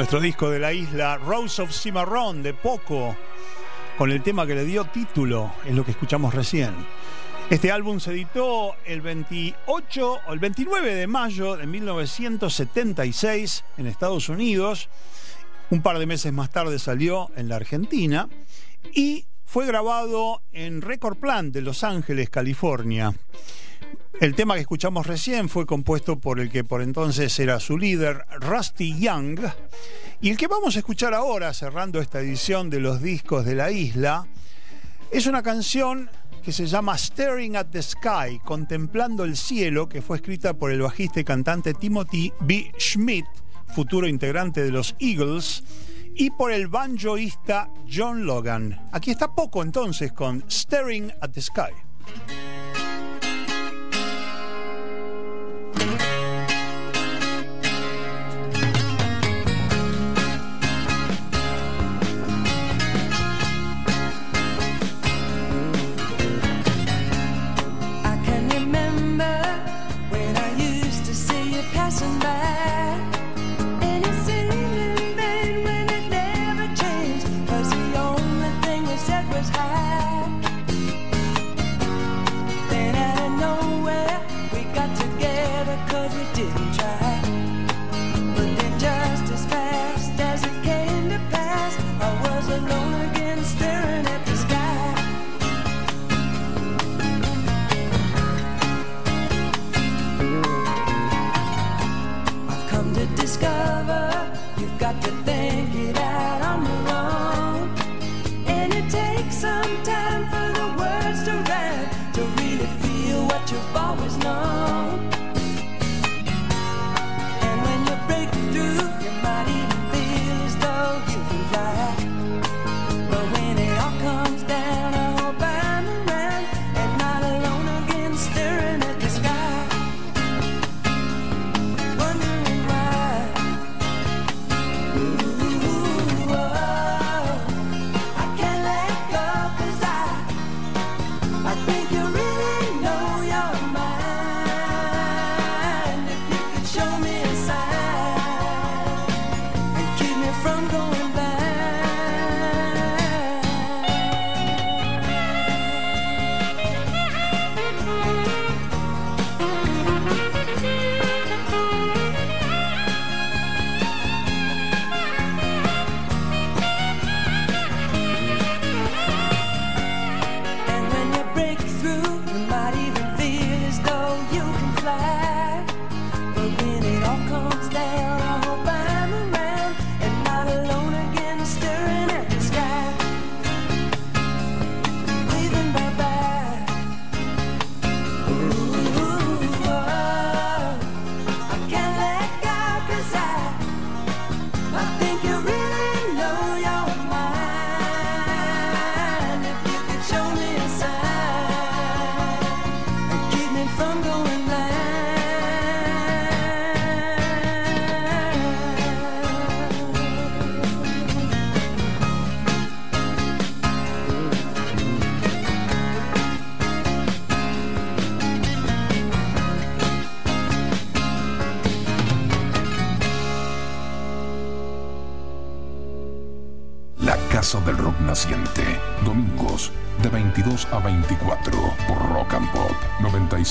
Nuestro disco de la isla, Rose of Cimarrón, de Poco, con el tema que le dio título, es lo que escuchamos recién. Este álbum se editó el 28 o el 29 de mayo de 1976 en Estados Unidos. Un par de meses más tarde salió en la Argentina y fue grabado en Record Plant de Los Ángeles, California. El tema que escuchamos recién fue compuesto por el que por entonces era su líder, Rusty Young. Y el que vamos a escuchar ahora, cerrando esta edición de los discos de la isla, es una canción que se llama Staring at the Sky, Contemplando el Cielo, que fue escrita por el bajista y cantante Timothy B. Schmidt, futuro integrante de los Eagles, y por el banjoísta John Logan. Aquí está poco entonces con Staring at the Sky.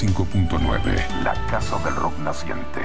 95.9. La Casa del Rock Naciente.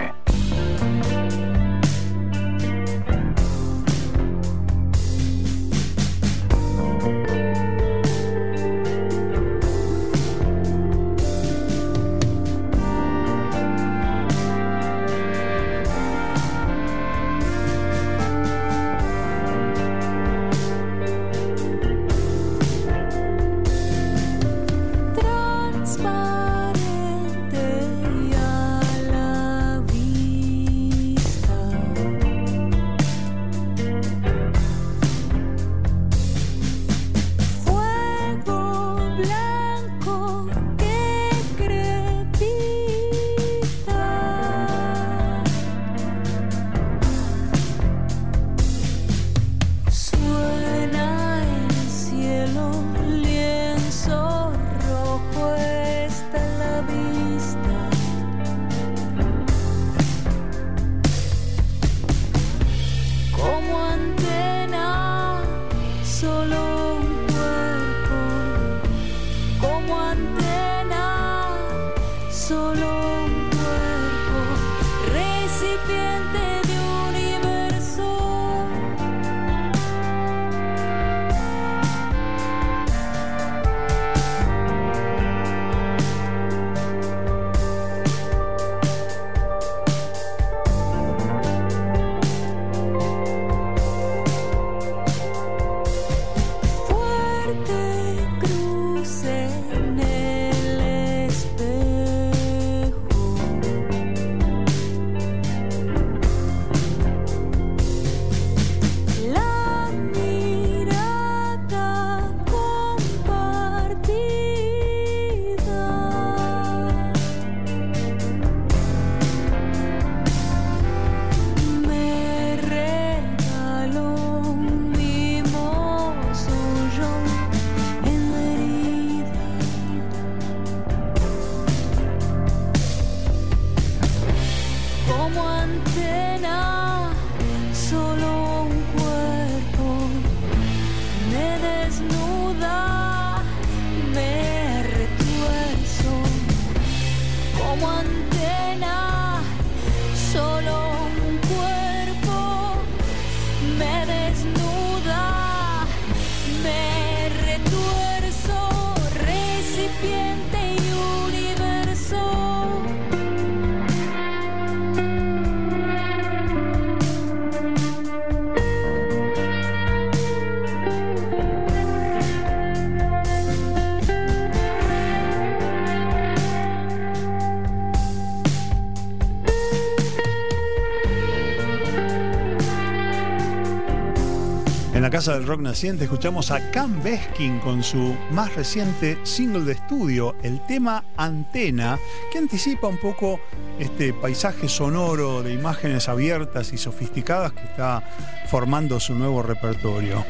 Casa del Rock Naciente escuchamos a Cam Beskin con su más reciente single de estudio, el tema Antena, que anticipa un poco este paisaje sonoro de imágenes abiertas y sofisticadas que está formando su nuevo repertorio.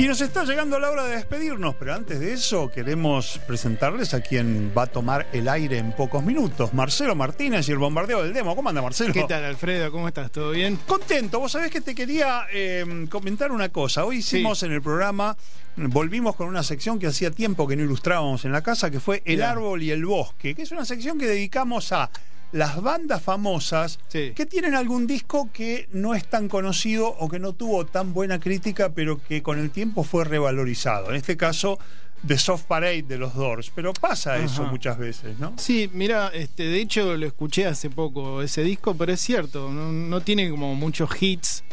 Y nos está llegando la hora de despedirnos, pero antes de eso queremos presentarles a quien va a tomar el aire en pocos minutos, Marcelo Martínez y el bombardeo del demo. ¿Cómo anda Marcelo? ¿Qué tal, Alfredo? ¿Cómo estás? ¿Todo bien? Contento, vos sabés que te quería eh, comentar una cosa. Hoy hicimos en el programa, volvimos con una sección que hacía tiempo que no ilustrábamos en la casa, que fue El Mirá. árbol y el bosque, que es una sección que dedicamos a las bandas famosas que tienen algún disco que no es tan conocido o que no tuvo tan buena crítica, pero que con el tiempo fue revalorizado. En este caso, The Soft Parade de los Doors. Pero pasa eso muchas veces, ¿no? Sí, mira, este, de hecho lo escuché hace poco ese disco, pero es cierto, no, no tiene como muchos hits,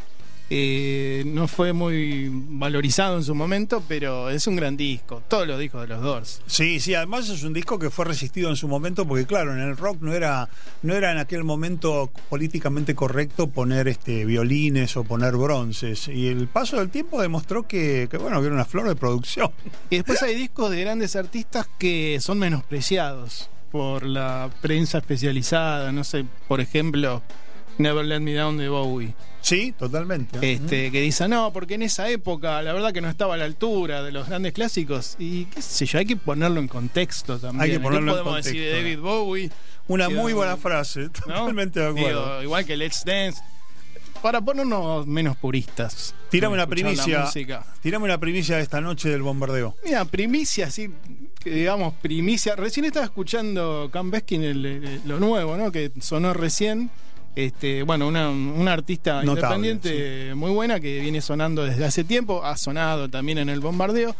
eh, no fue muy valorizado en su momento, pero es un gran disco, todos los discos de los Doors. Sí, sí, además es un disco que fue resistido en su momento porque claro, en el rock no era no era en aquel momento políticamente correcto poner este violines o poner bronces y el paso del tiempo demostró que, que, bueno, que era una flor de producción. Y después hay discos de grandes artistas que son menospreciados por la prensa especializada, no sé, por ejemplo, Never Let Me Down de Bowie. Sí, totalmente. Este, que dice, no, porque en esa época la verdad que no estaba a la altura de los grandes clásicos. Y qué sé yo, hay que ponerlo en contexto también. Hay que ¿Qué ponerlo en podemos decir de contexto. David Bowie? Una muy buena frase, ¿no? totalmente de acuerdo. Digo, igual que Let's Dance. Para ponernos menos puristas. Tírame una primicia. Tírame una primicia de esta noche del bombardeo. Mira, primicia, así, que digamos, primicia. Recién estaba escuchando Cam Beskin, el- el- lo nuevo, ¿no? Que sonó recién. Este, bueno, una, una artista Notable, independiente muy buena que viene sonando desde hace tiempo, ha sonado también en el bombardeo.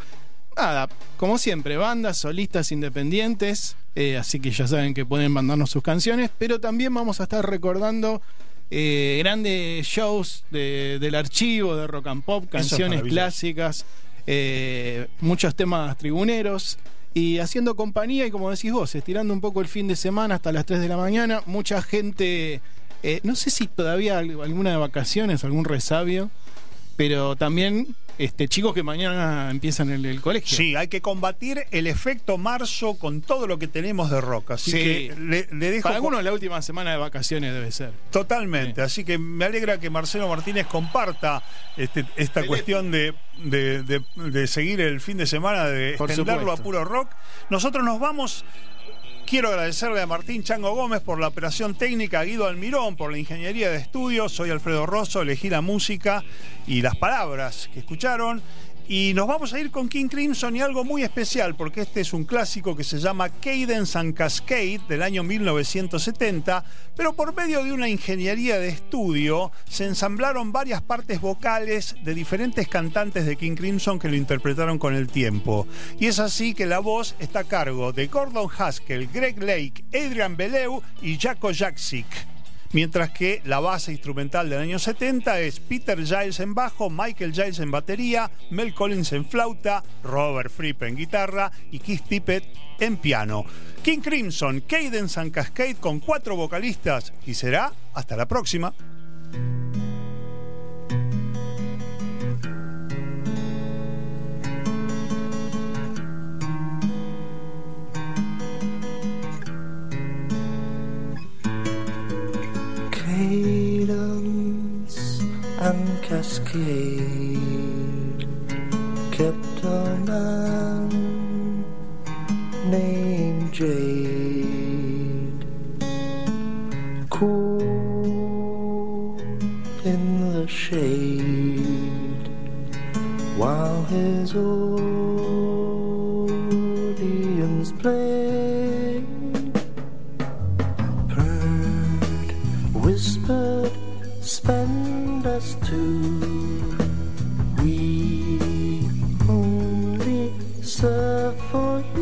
Nada, como siempre, bandas, solistas independientes, eh, así que ya saben que pueden mandarnos sus canciones, pero también vamos a estar recordando eh, grandes shows de- del archivo de rock and pop, es canciones clásicas, eh, muchos temas tribuneros y haciendo compañía y como decís vos, estirando un poco el fin de semana hasta las 3 de la mañana, mucha gente, eh, no sé si todavía al- alguna de vacaciones, algún resabio, pero también este, chicos que mañana empiezan el, el colegio. Sí, hay que combatir el efecto marzo con todo lo que tenemos de rock. Así Sí. que le, le dejo. Para algunos la última semana de vacaciones debe ser. Totalmente, así que me alegra que Marcelo Martínez comparta este- esta cuestión de, de- de- de seguir el fin de semana, de Por extenderlo a puro rock. Nosotros nos vamos. Quiero agradecerle a Martín Chango Gómez por la operación técnica, a Guido Almirón por la ingeniería de estudios, soy Alfredo Rosso, elegí la música y las palabras que escucharon. Y nos vamos a ir con King Crimson y algo muy especial, porque este es un clásico que se llama Cadence and Cascade del año 1970, pero por medio de una ingeniería de estudio se ensamblaron varias partes vocales de diferentes cantantes de King Crimson que lo interpretaron con el tiempo. Y es así que la voz está a cargo de Gordon Haskell, Greg Lake, Adrian Beleu y Jaco Jaksic. Mientras que la base instrumental del año 70 es Peter Giles en bajo, Michael Giles en batería, Mel Collins en flauta, Robert Fripp en guitarra y Keith Tippett en piano. King Crimson, Cadence and Cascade con cuatro vocalistas y será hasta la próxima. Cadence and cascade kept a man named Jade cool in the shade while his audience played whispered, spend us two. We only serve for you.